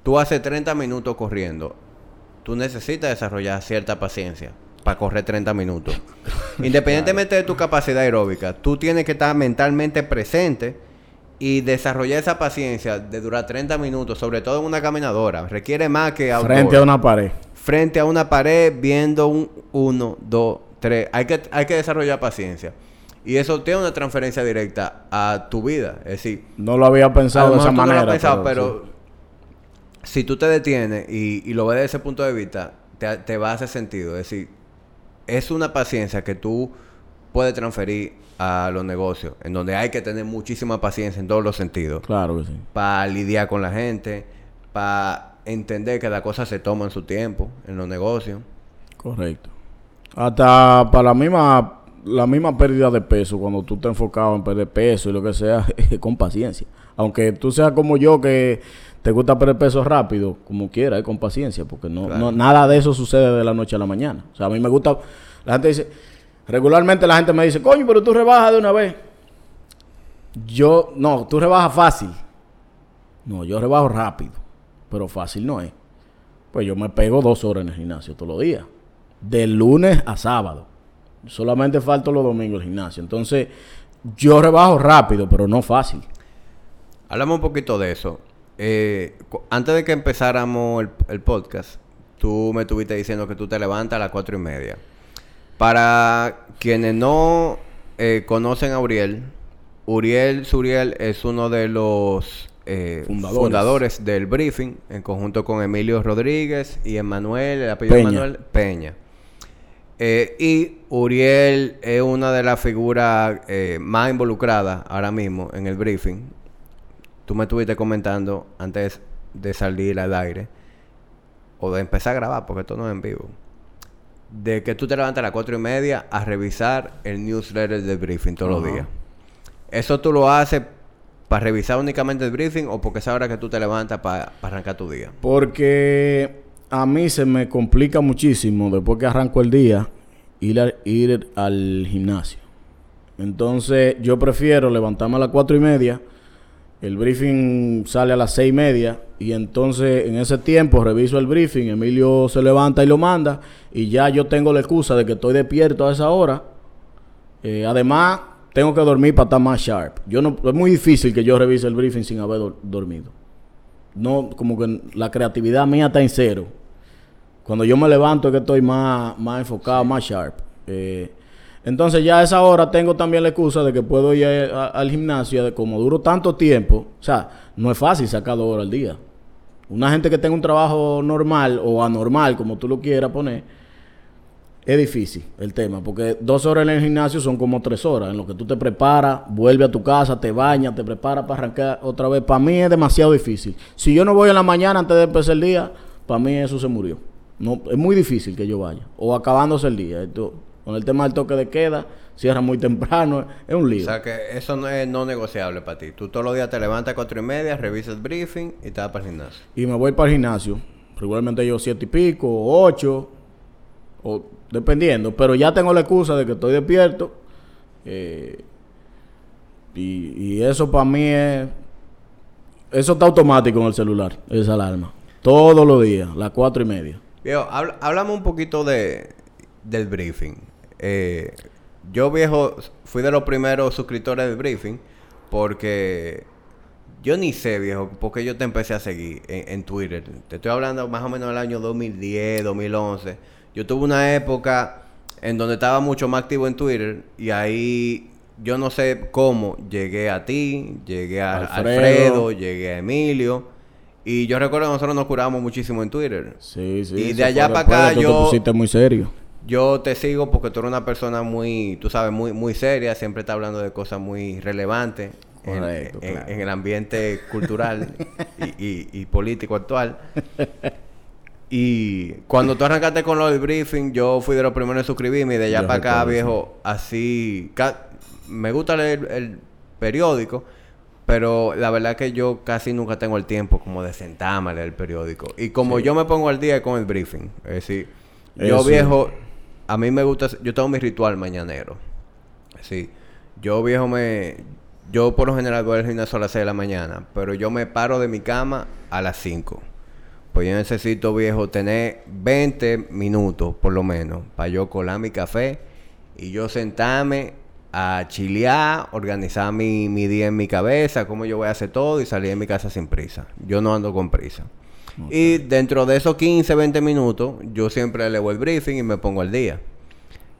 tú haces 30 minutos corriendo, tú necesitas desarrollar cierta paciencia para correr 30 minutos. (laughs) Independientemente de tu capacidad aeróbica, tú tienes que estar mentalmente presente y desarrollar esa paciencia de durar 30 minutos, sobre todo en una caminadora. Requiere más que Frente a una pared. Frente a una pared, viendo un 1, 2, 3. Hay que, hay que desarrollar paciencia. Y eso tiene una transferencia directa a tu vida. Es decir, no lo había pensado de esa manera. No lo pensado, pero, si tú te detienes y, y, lo ves desde ese punto de vista, te, te va a hacer sentido. Es decir, es una paciencia que tú puedes transferir a los negocios, en donde hay que tener muchísima paciencia en todos los sentidos. Claro que sí. Para lidiar con la gente, para entender que las cosas se toman su tiempo en los negocios. Correcto. Hasta para la misma la misma pérdida de peso, cuando tú te enfocado en perder peso y lo que sea, (laughs) con paciencia. Aunque tú seas como yo que te gusta perder peso rápido, como quiera, es con paciencia, porque no, nada de eso sucede de la noche a la mañana. O sea, a mí me gusta, la gente dice, regularmente la gente me dice, coño, pero tú rebajas de una vez. Yo, no, tú rebajas fácil. No, yo rebajo rápido, pero fácil no es. Pues yo me pego dos horas en el gimnasio todos los días, de lunes a sábado. Solamente falto los domingos el gimnasio. Entonces, yo rebajo rápido, pero no fácil. Hablamos un poquito de eso. Eh, antes de que empezáramos el, podcast, tú me estuviste diciendo que tú te levantas a las cuatro y media. Para quienes no eh, conocen a Uriel, Uriel Suriel es uno de los eh, fundadores. del briefing, en conjunto con Emilio Rodríguez y Emanuel, el apellido Peña. Manuel Peña. y Uriel es una de las figuras más involucradas ahora mismo en el briefing tú me estuviste comentando antes de salir al aire o de empezar a grabar, porque esto no es en vivo, de que tú te levantas a las cuatro y media a revisar el newsletter del briefing todos los días. ¿Eso tú lo haces para revisar únicamente el briefing o porque es ahora que tú te levantas para arrancar tu día? Porque a mí se me complica muchísimo después que arranco el día ir, al gimnasio. Entonces yo prefiero levantarme a las cuatro y media el briefing sale a las seis y media y entonces en ese tiempo reviso el briefing, Emilio se levanta y lo manda y ya yo tengo la excusa de que estoy despierto a esa hora. Eh, además, tengo que dormir para estar más sharp. Yo no, es muy difícil que yo revise el briefing sin haber dormido. No, como que la creatividad mía está en cero. Cuando yo me levanto es que estoy más, más enfocado, más sharp. Eh, entonces ya a esa hora tengo también la excusa de que puedo ir al gimnasio, de como duro tanto tiempo, o sea, no es fácil sacar dos horas al día. Una gente que tenga un trabajo normal o anormal, como tú lo quieras poner, es difícil el tema, porque dos horas en el gimnasio son como tres horas, en lo que tú te preparas, vuelves a tu casa, te bañas, te preparas para arrancar otra vez. Para mí es demasiado difícil. Si yo no voy en la mañana antes de empezar el día, para mí eso se murió. No, es muy difícil que yo vaya, o acabándose el día. Esto, con el tema del toque de queda, cierra muy temprano, es un lío. O sea que eso no es no negociable para ti. Tú todos los días te levantas a cuatro y media, revisas el briefing y te vas para el gimnasio. Y me voy para el gimnasio. Regularmente yo siete y pico, o ocho, o dependiendo. Pero ya tengo la excusa de que estoy despierto. Eh, y, eso para mí es... Eso está automático en el celular, esa alarma. Todos los días, las cuatro y media. Viejo, háblame un poquito de, del briefing. Eh, yo viejo, fui de los primeros suscriptores del briefing porque yo ni sé, viejo, porque yo te empecé a seguir en, Twitter. Te estoy hablando más o menos del año 2010, 2011. Yo tuve una época en donde estaba mucho más activo en Twitter y ahí yo no sé cómo llegué a ti, llegué a Alfredo, llegué a Emilio. Y yo recuerdo que nosotros nos curábamos muchísimo en Twitter. Sí, sí. Y de allá para acá yo... Te pusiste muy serio. Yo te sigo porque tú eres una persona muy, tú sabes, muy, muy seria, siempre está hablando de cosas muy relevantes en, el ambiente cultural y, político actual. (laughs) Y cuando tú arrancaste con lo del briefing, yo fui de los primeros en suscribirme y de allá para acá, viejo, así... Me gusta leer el periódico, pero la verdad que yo casi nunca tengo el tiempo como de sentarme a leer el periódico. Y como yo me pongo al día con el briefing, es decir, yo viejo a mí me gusta, yo tengo mi ritual mañanero. Sí. Yo viejo me, yo por lo general voy al gimnasio a las 6 de la mañana, pero yo me paro de mi cama a las 5. pues yo necesito, viejo, tener 20 minutos, por lo menos, para yo colar mi café y yo sentarme a chilear, organizar mi, mi día en mi cabeza, cómo yo voy a hacer todo y salir de mi casa sin prisa. Yo no ando con prisa. Y dentro de esos 15, 20 minutos, yo siempre leo el briefing y me pongo al día.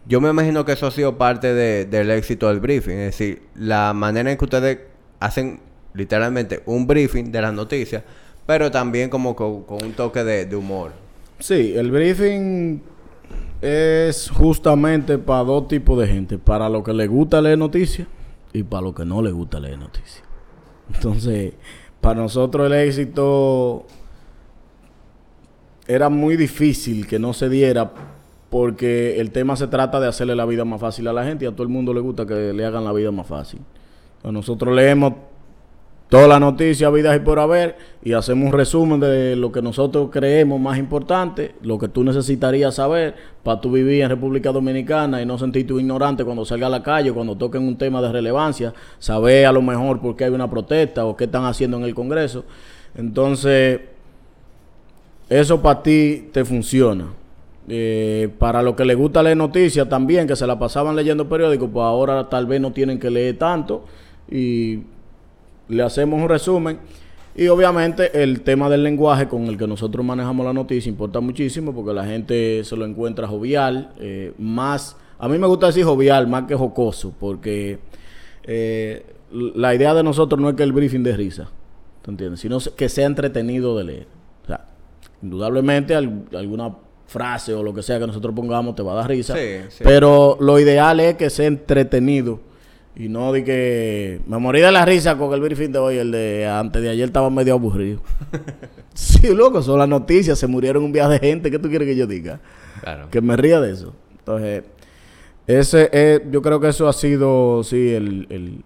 Yo me imagino que eso ha sido parte de- del éxito del briefing. Es decir, la manera en que ustedes hacen literalmente un briefing de las noticias, pero también como con, con un toque de, de humor. Sí, el briefing es justamente para dos tipos de gente. Para lo que le gusta leer noticias y para lo que no le gusta leer noticias. Entonces, para nosotros el éxito era muy difícil que no se diera porque el tema se trata de hacerle la vida más fácil a la gente y a todo el mundo le gusta que le hagan la vida más fácil. Nosotros leemos todas las noticias, vidas y por haber, y hacemos un resumen de lo que nosotros creemos más importante, lo que tú necesitarías saber para tú vivir en República Dominicana y no sentirte ignorante cuando salga a la calle, cuando toquen un tema de relevancia, saber a lo mejor por qué hay una protesta o qué están haciendo en el Congreso. Entonces, eso para ti te funciona. Eh, para los que les gusta leer noticias también, que se la pasaban leyendo periódicos, pues ahora tal vez no tienen que leer tanto y le hacemos un resumen. Y obviamente el tema del lenguaje con el que nosotros manejamos la noticia importa muchísimo porque la gente se lo encuentra jovial, eh, más, a mí me gusta decir jovial más que jocoso, porque eh, la idea de nosotros no es que el briefing de risa, ¿te entiendes? Sino que sea entretenido de leer. O sea, indudablemente al- alguna frase o lo que sea que nosotros pongamos te va a dar risa, Sí, sí. pero lo ideal es que sea entretenido y no de que me morí de la risa con el briefing de hoy, el de antes de ayer estaba medio aburrido. (laughs) sí, loco, son las noticias, se murieron un viaje de gente, ¿qué tú quieres que yo diga? Claro. Que me ría de eso. Entonces, ese es, yo creo que eso ha sido, sí, el, el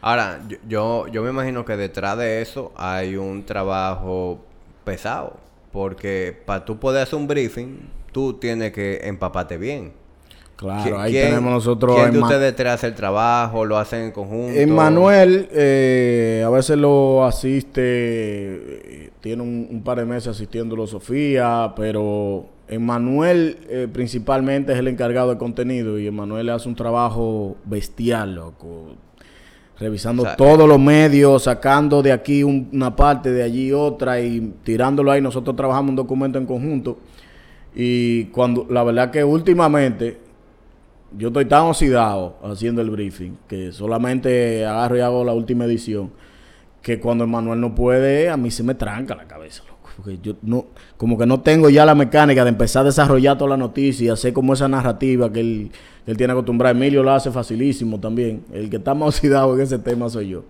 Ahora, yo, yo, yo me imagino que detrás de eso hay un trabajo pesado. Porque para tú poder hacer un briefing, tú tienes que empaparte bien. Claro, ¿Qui- ahí tenemos nosotros ¿Quién de ustedes tres hace el trabajo? ¿Lo hacen en conjunto? Emanuel eh, a veces lo asiste, eh, tiene un, un par de meses asistiéndolo Sofía, pero Emanuel eh, principalmente es el encargado de contenido y Emanuel hace un trabajo bestial, loco. Revisando O sea, todos los medios, sacando de aquí un- una parte, de allí otra y tirándolo ahí. Nosotros trabajamos un documento en conjunto. Y cuando, la verdad que últimamente yo estoy tan oxidado haciendo el briefing que solamente agarro y hago la última edición. Que cuando Emanuel no puede, a mí se me tranca la cabeza, loco. Porque yo no, como que no tengo ya la mecánica de empezar a desarrollar toda la noticia y hacer como esa narrativa que él, él tiene acostumbrado. Emilio lo hace facilísimo también. El que está más oxidado en ese tema soy yo.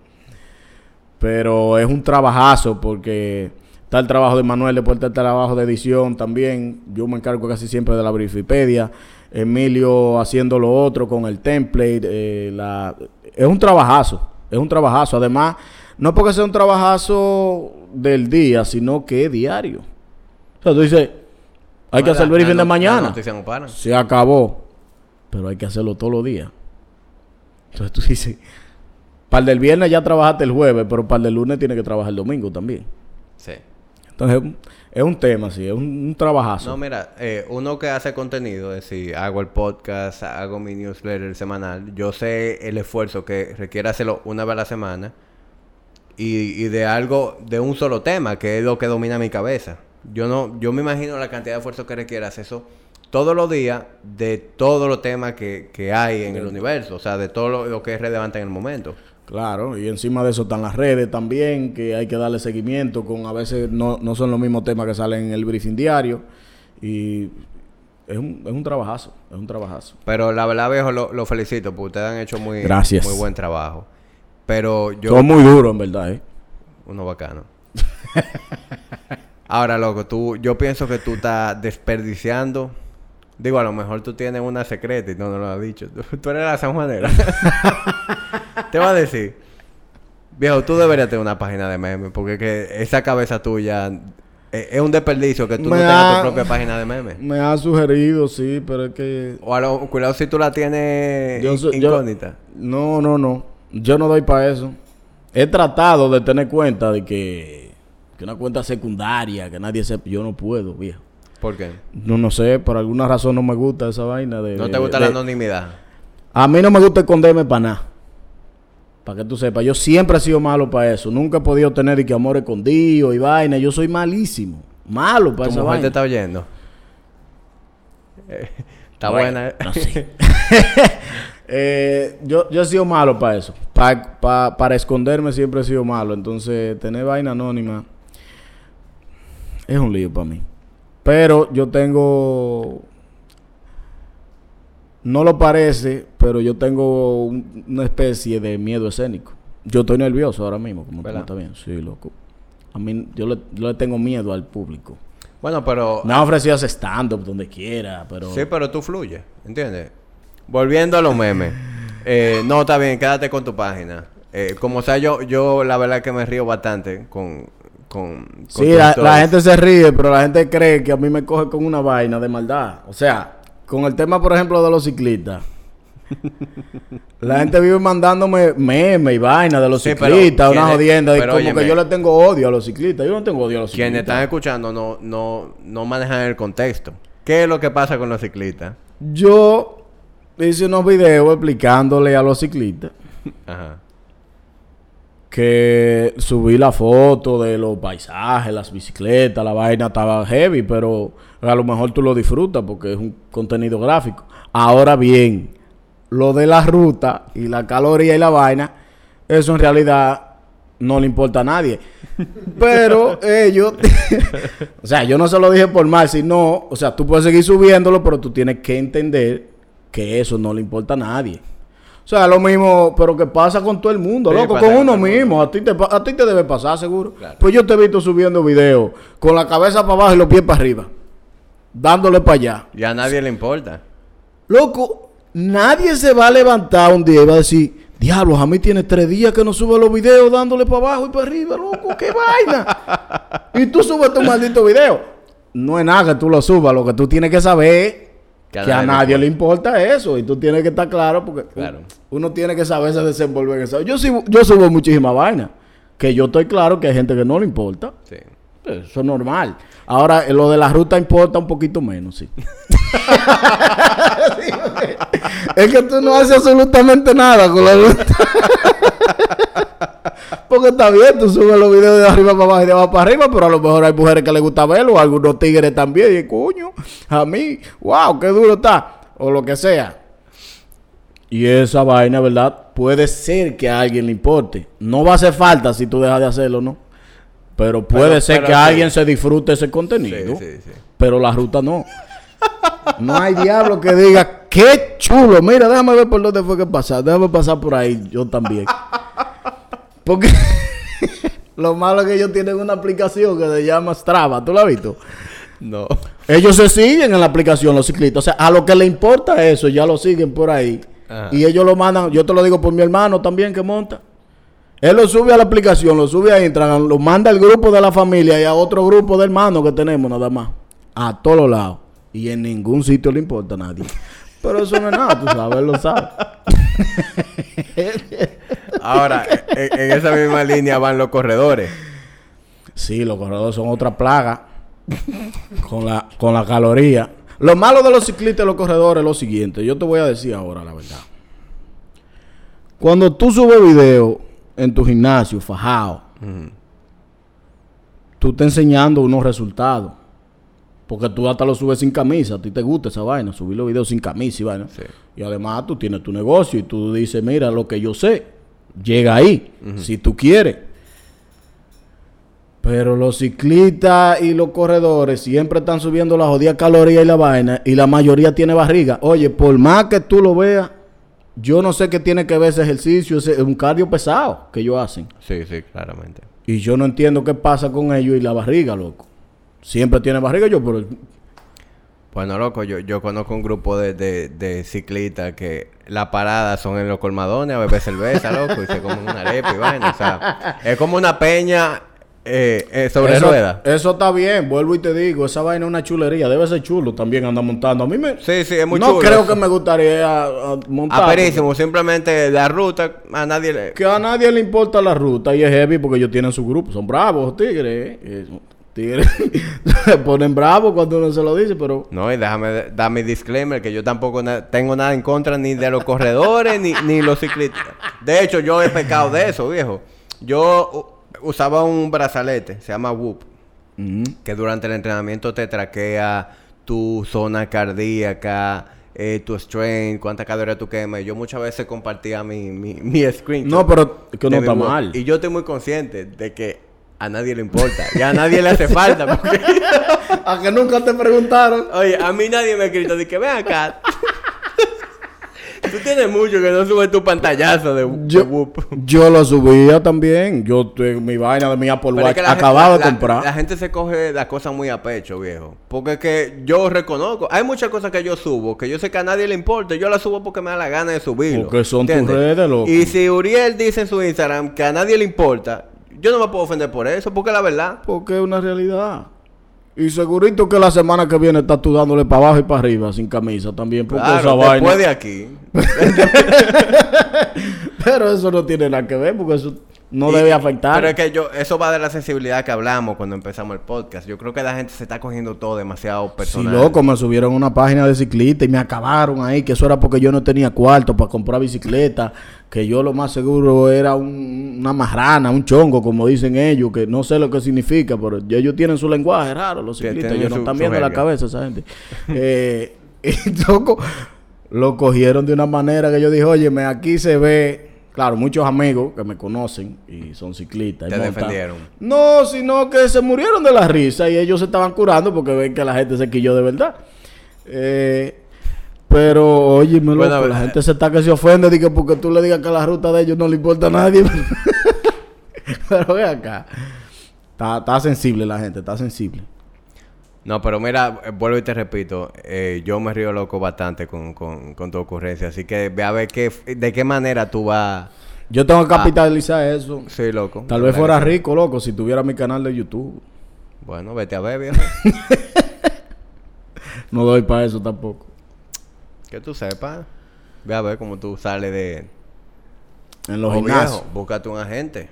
Pero es un trabajazo porque está el trabajo de Manuel, después está el trabajo de edición también. Yo me encargo casi siempre de la Brifipedia. Emilio haciendo lo otro con el template. eh, la... Es un trabajazo, es un trabajazo. Además, no porque sea un trabajazo del día, sino que es diario. O sea, tú dices, hay que hacer el briefing de no- la mañana. no. Se acabó. Pero hay que hacerlo todos los días. Entonces tú dices, para el del viernes ya trabajaste el jueves, pero para el del lunes tiene que trabajar el domingo también. Sí. Entonces es un, tema, sí, es un, un trabajazo. No, mira, eh, uno que hace contenido, es decir, hago el podcast, hago mi newsletter semanal, yo sé el esfuerzo que requiere hacerlo una vez a la semana y, y de algo, de un solo tema, que es lo que domina mi cabeza. Yo no, yo me imagino la cantidad de esfuerzo que requiere hacer eso todos los días de todos los temas que, que hay en el universo, o sea, de todo lo, lo que es relevante en el momento. Claro, y encima de eso están las redes también, que hay que darle seguimiento con a veces no, no son los mismos temas que salen en el briefing diario. Y es un, es un trabajazo, es un trabajazo. Pero la verdad, viejo, lo, lo felicito, porque ustedes han hecho muy, Gracias. muy buen trabajo. Pero yo... Son muy duros, en verdad, ¿eh? Uno bacano. (laughs) Ahora, loco, tú, yo pienso que tú estás desperdiciando. Digo, a lo mejor tú tienes una secreta y no nos lo has dicho. Tú, (laughs) tú eres la sanjuanera. (laughs) Te voy a decir. Viejo, tú deberías tener una página de memes. Porque que esa cabeza tuya eh, es un desperdicio que tú no tengas ha- tu propia página de memes. Me ha sugerido, sí, pero es que... O a lo, cuidado si tú la tienes Yo in-. No, no, no. Yo no doy para eso. He tratado de tener cuenta de que, que una cuenta secundaria, que nadie sepa. Yo no puedo, viejo. ¿Por qué? No, no sé, por alguna razón no me gusta esa vaina de... ¿No te gusta de- la anonimidad? A mí no me gusta esconderme para nada. Para que tú sepas, yo siempre he sido malo para eso. Nunca he podido tener y que amor escondido y vaina. Yo soy malísimo. Malo para ¿Tu esa mujer te vaina. está oyendo? Eh, Está Bueno, buena. ¿eh? no (laughs) sé. (laughs) Eh, yo, yo he sido malo para eso. Pa- pa- para esconderme siempre he sido malo. Entonces, tener vaina anónima es un lío para mí. Pero yo tengo. No lo parece, pero yo tengo un- una especie de miedo escénico. Yo estoy nervioso ahora mismo, como tú ¿Verdad? estás viendo. Sí, loco. A mí, yo le, yo le tengo miedo al público. Bueno, pero... Me han ofrecido hacer stand-up donde quiera, pero. Sí, pero tú fluyes, ¿entiendes? Volviendo a los memes. (laughs) Eh, no, está bien, quédate con tu página. Eh, como sea, yo, yo la verdad que me río bastante con... con, con Sí, la, gente se ríe, pero la gente cree que a mí me coge con una vaina de maldad. O sea, con el tema, por ejemplo, de los ciclistas. (laughs) la gente vive mandándome memes y vaina de los Sí, pero ciclistas, una ¿quiénes- jodienda. Pero como óyeme. que yo le tengo odio a los ciclistas. Yo no tengo odio a los Quienes ciclistas. están escuchando no, no, no manejan el contexto. ¿Qué es lo que pasa con los ciclistas? Yo hice unos videos explicándole a los ciclistas Ajá. Que subí la foto de los paisajes, las bicicletas, la vaina estaba heavy, pero a lo mejor tú lo disfrutas porque es un contenido gráfico. Ahora bien, lo de la ruta y la caloría y la vaina, eso en realidad no le importa a nadie. (laughs) Pero ellos, (laughs) o sea, yo no se lo dije por mal, sino, o sea, tú puedes seguir subiéndolo, pero tú tienes que entender que eso no le importa a nadie. O sea, lo mismo, pero que pasa con todo el mundo, Sí, loco, con uno mismo. A ti, te, a ti te debe pasar, seguro. Claro. Pues yo te he visto subiendo videos con la cabeza para abajo y los pies para arriba, dándole para allá. Ya a nadie le importa. Loco, nadie se va a levantar un día y va a decir, diablos, a mí tiene tres días que no sube los videos dándole para abajo y para arriba, loco, qué (laughs) vaina. y tú subes tu maldito video. No es nada que tú lo subas, lo que tú tienes que saber que a, nadie le importa eso y tú tienes que estar claro porque Claro. uno tiene que saberse desenvolver en eso. Yo, subo- yo subo muchísima vaina, que yo estoy claro que hay gente que no le importa. Sí. Eso es normal. Ahora, lo de la ruta importa un poquito menos, sí. (laughs) Sí, (laughs) es que tú no haces absolutamente nada con la ruta. (laughs) Porque está bien, tú subes los videos de arriba para abajo y de abajo para arriba, pero a lo mejor hay mujeres que les gusta verlo, algunos tigres también, y coño, a mí, wow, qué duro está, o lo que sea. Y esa vaina, ¿verdad? Puede ser que a alguien le importe. No va a hacer falta si tú dejas de hacerlo, ¿no? Pero puede Pero- ser pero que alguien se disfrute ese contenido. Sí, sí, sí. Pero la ruta no. No hay diablo que diga, qué chulo. Mira, déjame ver por dónde fue que pasar. Déjame pasar por ahí, yo también. Porque (laughs) lo malo es que ellos tienen una aplicación que se llama Strava. ¿Tú la has visto? No. Ellos se siguen en la aplicación, los ciclistas. O sea, a lo que le importa eso, ya lo siguen por ahí. Ajá. Y ellos lo mandan, yo te lo digo por mi hermano también que monta. Él lo sube a la aplicación, lo sube a Instagram, lo manda al grupo de la familia y a otro grupo de hermanos que tenemos nada más. A todos lados. Y en ningún sitio le importa a nadie. Pero eso no es nada, tú sabes, lo sabe. (laughs) Ahora, en, en esa misma línea van los corredores. Sí, los corredores son otra plaga. con, la, con la caloría. Lo malo de los ciclistas y los corredores es lo siguiente. Yo te voy a decir ahora la verdad. Cuando tú subes video en tu gimnasio, fajado, tú estás enseñando unos resultados. Porque tú hasta lo subes sin camisa. A ti te gusta esa vaina, subir los videos sin camisa y vaina. Sí. Y además tú tienes tu negocio y tú dices, mira, lo que yo sé, llega ahí, si tú quieres. Pero los ciclistas y los corredores siempre están subiendo la jodida caloría y la vaina y la mayoría tiene barriga. Oye, por más que tú lo veas, yo no sé qué tiene que ver ese ejercicio, ese es un cardio pesado que ellos hacen. Sí, sí, claramente. Y yo no entiendo qué pasa con ellos y la barriga, loco. Siempre tiene barriga yo, pero Bueno, loco, yo, yo conozco un grupo de, de, de ciclistas que la parada son en los colmadones a beber cerveza, loco, y se comen una arepa y vaina. O sea, es como una peña Eh, eh, sobre eso, ruedas. Eso está bien, vuelvo y te digo, esa vaina es una chulería, debe ser chulo también andar montando. A mí me... Sí, sí, es muy no chulo. creo que me gustaría a- a montar. Aperísimo, simplemente la ruta a nadie le... Que a nadie le importa la ruta y es heavy porque ellos tienen su grupo. Son bravos, tigres. eh. Tigres (laughs) se ponen bravos cuando uno se lo dice, pero... No, y déjame dar mi disclaimer que yo tampoco na- tengo nada en contra ni de los corredores ni, ni los ciclistas. De hecho, yo he pecado de eso, viejo. Yo usaba un brazalete, se llama Whoop, Ujú. que durante el entrenamiento te traquea tu zona cardíaca, eh, tu strain, cuánta calorías tú quemas. Yo muchas veces compartía mi, mi, mi screen. No, pero que no está mal. Y yo estoy muy consciente de que a nadie le importa. Y a nadie le hace falta. Porque, (laughs) A que nunca te preguntaron. oye, a mí nadie me ha escrito de que ven acá. Tú tienes mucho que no subes tu pantallazo de, Yo, Whoop. yo lo subía también. Yo mi vaina de mi Apple Pero es Watch que gente- de la- comprar. La, gente se coge las cosas muy a pecho, viejo. Porque es que yo reconozco. Hay muchas cosas que yo subo que yo sé que a nadie le importa. Yo las subo porque me da la gana de subirlo. Porque son tus redes, loco. Y si Uriel dice en su Instagram que a nadie le importa, yo no me puedo ofender por eso. Porque la verdad. Porque es una realidad. Y segurito que la semana que viene estás tú dándole para abajo y para arriba sin camisa también. Porque esa vaina. después de aquí. (laughs) Pero eso no tiene nada que ver porque eso no Y- debe afectar. Pero es que yo, eso va de la sensibilidad que hablamos cuando empezamos el podcast. Yo creo que la gente se está cogiendo todo demasiado Sí, personal. loco, me subieron una página de ciclista y me acabaron ahí, que eso era porque yo no tenía cuarto para comprar bicicleta, que yo lo más seguro era un- una marrana, un chongo, como dicen ellos, que no sé lo que significa, pero ellos tienen su lenguaje raro, los Sí, ciclistas, ellos no están viendo la cabeza esa gente. (laughs) Eh, (laughs) y loco, lo cogieron de una manera que yo dije, óyeme, aquí se ve... Claro, muchos amigos que me conocen y son ciclistas. y Te montan- defendieron. no, sino que se murieron de la risa y ellos se estaban curando porque ven que la gente se quilló de verdad. Eh, pero, oye, Bueno, la gente se está que se ofende de que porque tú le digas que la ruta de ellos no le importa a nadie. (laughs) pero ve acá. Está, está sensible la gente, está sensible. No, pero mira, vuelvo y te repito, eh, yo me río loco bastante con, con, con tu ocurrencia, así que ve a ver qué, de qué manera tú vas... Yo tengo que capitalizar eso. Sí, loco. Tal vez fuera rico, loco, si tuviera mi canal de YouTube. Bueno, vete a ver, viejo. (laughs) No doy para eso tampoco. que tú sepas. Ve a ver cómo tú sales de... En los Oh, gimnasios. búscate un agente.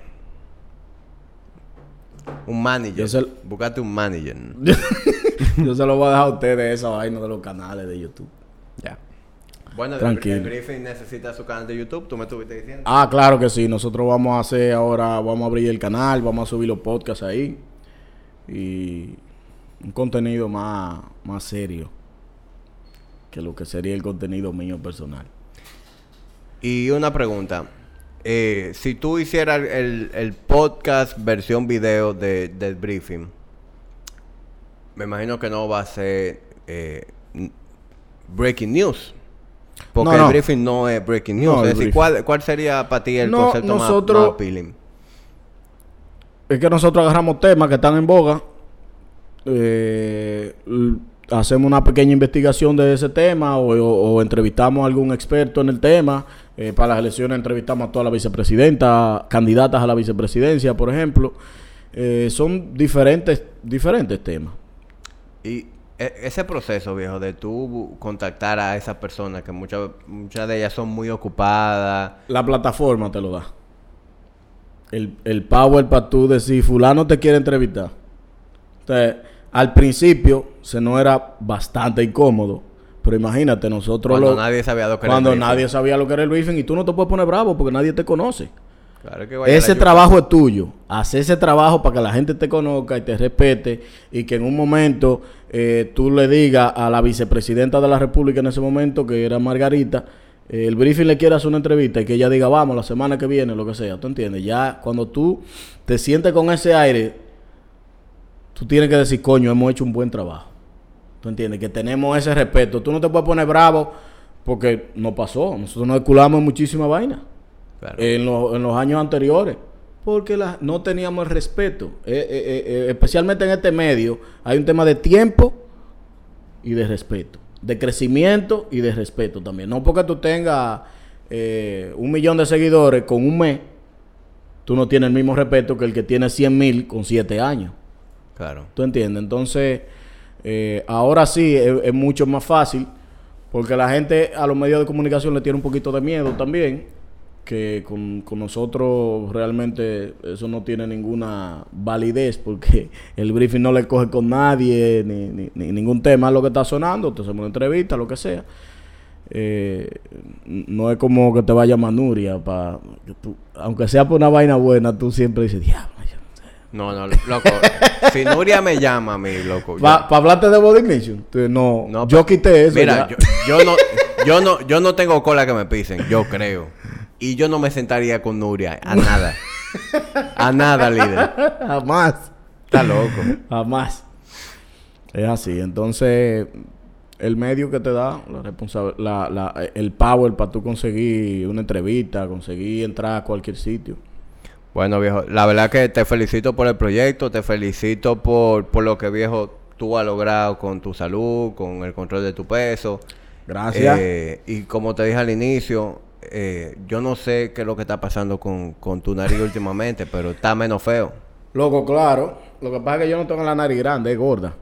Un manager. Sé- Búscate un manager. (laughs) (laughs) Yo se lo voy a dejar a ustedes esa vaina de los canales de YouTube. ya. Bueno, Tranquilo. el briefing necesita su canal de YouTube, tú me estuviste diciendo. Ah, claro que sí. Nosotros vamos a hacer ahora, vamos a abrir el canal, vamos a subir los podcasts ahí. Y un contenido más, más serio que lo que sería el contenido mío personal. Y una pregunta. Eh, si tú hicieras el, el podcast versión video de, del briefing, me imagino que no va a ser eh, breaking news. Porque No, el briefing no es breaking news. No, es decir. ¿cuál, ¿cuál sería para ti el No, concepto más- nosotros- más, appealing? Es que nosotros agarramos temas que están en boga, eh, hacemos una pequeña investigación de ese tema o, o- o entrevistamos a algún experto en el tema. Eh, para las elecciones entrevistamos a toda la vicepresidenta, candidatas a la vicepresidencia, por ejemplo. Eh, son diferentes, diferentes temas. Y e- ese proceso, viejo, de tú contactar a esas personas, que muchas muchas de ellas son muy ocupadas. La plataforma te lo da. El, el power para tú decir, fulano te quiere entrevistar. Entonces, al principio se no era bastante incómodo. Pero imagínate, nosotros Cuando lo- nadie sabía lo que era el cuando nadie sabía lo que era el briefing y tú no te puedes poner bravo porque nadie te conoce. Claro que vaya Ese trabajo es tuyo. Haz ese trabajo para que la gente te conozca y te respete y que en un momento eh, tú le digas a la vicepresidenta de la República en ese momento, que era Margarita, eh, el briefing le quiera hacer una entrevista y que ella diga, vamos, la semana que viene, lo que sea. ¿Tú entiendes? Ya cuando tú te sientes con ese aire, tú tienes que decir, coño, hemos hecho un buen trabajo. ¿Tú entiendes? Que tenemos ese respeto. Tú no te puedes poner bravo porque no pasó. Nosotros nos esculamos en muchísima vaina Claro. en, los- en los años anteriores. Porque la- no teníamos el respeto. Eh, eh, eh, especialmente en este medio hay un tema de tiempo y de respeto. De crecimiento y de respeto también. No porque tú tengas eh, un millón de seguidores con un mes, tú no tienes el mismo respeto que el que tiene 100 mil con 7 años. Claro. ¿Tú entiendes? Entonces, ahora sí es, es mucho más fácil porque la gente a los medios de comunicación le tiene un poquito de miedo también, que con, con nosotros realmente eso no tiene ninguna validez porque (laughs) el briefing no le coge con nadie, ni, ni- ni ningún tema lo que está sonando, te hacemos una entrevista, lo que sea. Eh, no es como que te vaya Manuria, pa, tú- aunque sea por una vaina buena, tú siempre dices, diablo. yo no sé". No, no, loco. si Nuria me llama a mí, loco. Para hablarte de Body Mission, tú, no, No, yo pa- quité eso. Mira, ya. yo, yo no, yo no, yo no tengo cola que me pisen, yo creo. Y yo no me sentaría con Nuria a nada. A nada, líder. Jamás. Está loco. Jamás. Es así. Entonces, el medio que te da, la responsabil- la, la- el power para tú conseguir una entrevista, conseguir entrar a cualquier sitio. Bueno, viejo, la verdad que te felicito por el proyecto, te felicito por, por lo que, viejo, tú has logrado con tu salud, con el control de tu peso. Gracias. Eh, y como te dije al inicio, eh, yo no sé qué es lo que está pasando con, con tu nariz últimamente, pero está menos feo. Loco, claro. Lo que pasa es que yo no tengo la nariz grande, es gorda.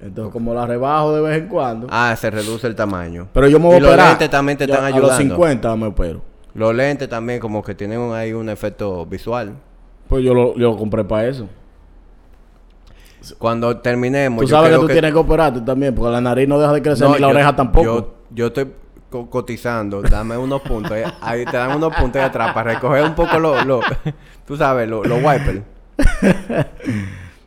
Entonces, como la rebajo de vez en cuando. Ah, se reduce el tamaño. Pero yo me voy y a los operar. lentes también te Yo están A los ayudando. 50 me opero. Los lentes también como que tienen ahí un efecto visual. Pues yo lo, yo lo compré para eso. Cuando terminemos... Tú yo sabes que tú tienes que operarte también, porque la nariz no deja de crecer No, ni la yo- oreja tampoco. Yo, yo estoy co- cotizando. Dame unos puntos. ahí- Ahí te dan unos puntos ahí atrás para recoger un poco los... Lo, tú sabes, los los wipers.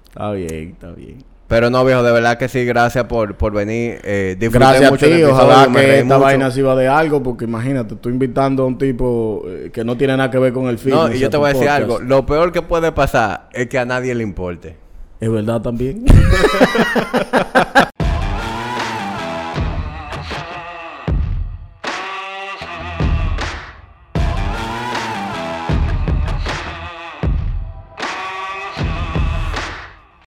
Está bien, está bien. Pero no, viejo, de verdad que sí. Gracias por, por venir. Eh, Gracias a mucho el ti, ojalá que esta mucho. vaina sirva de algo, porque imagínate, tú invitando a un tipo eh, que no tiene nada que ver con el film. No, y yo te voy a decir algo. Lo peor que puede pasar es que a nadie le importe. Es verdad también. (laughs)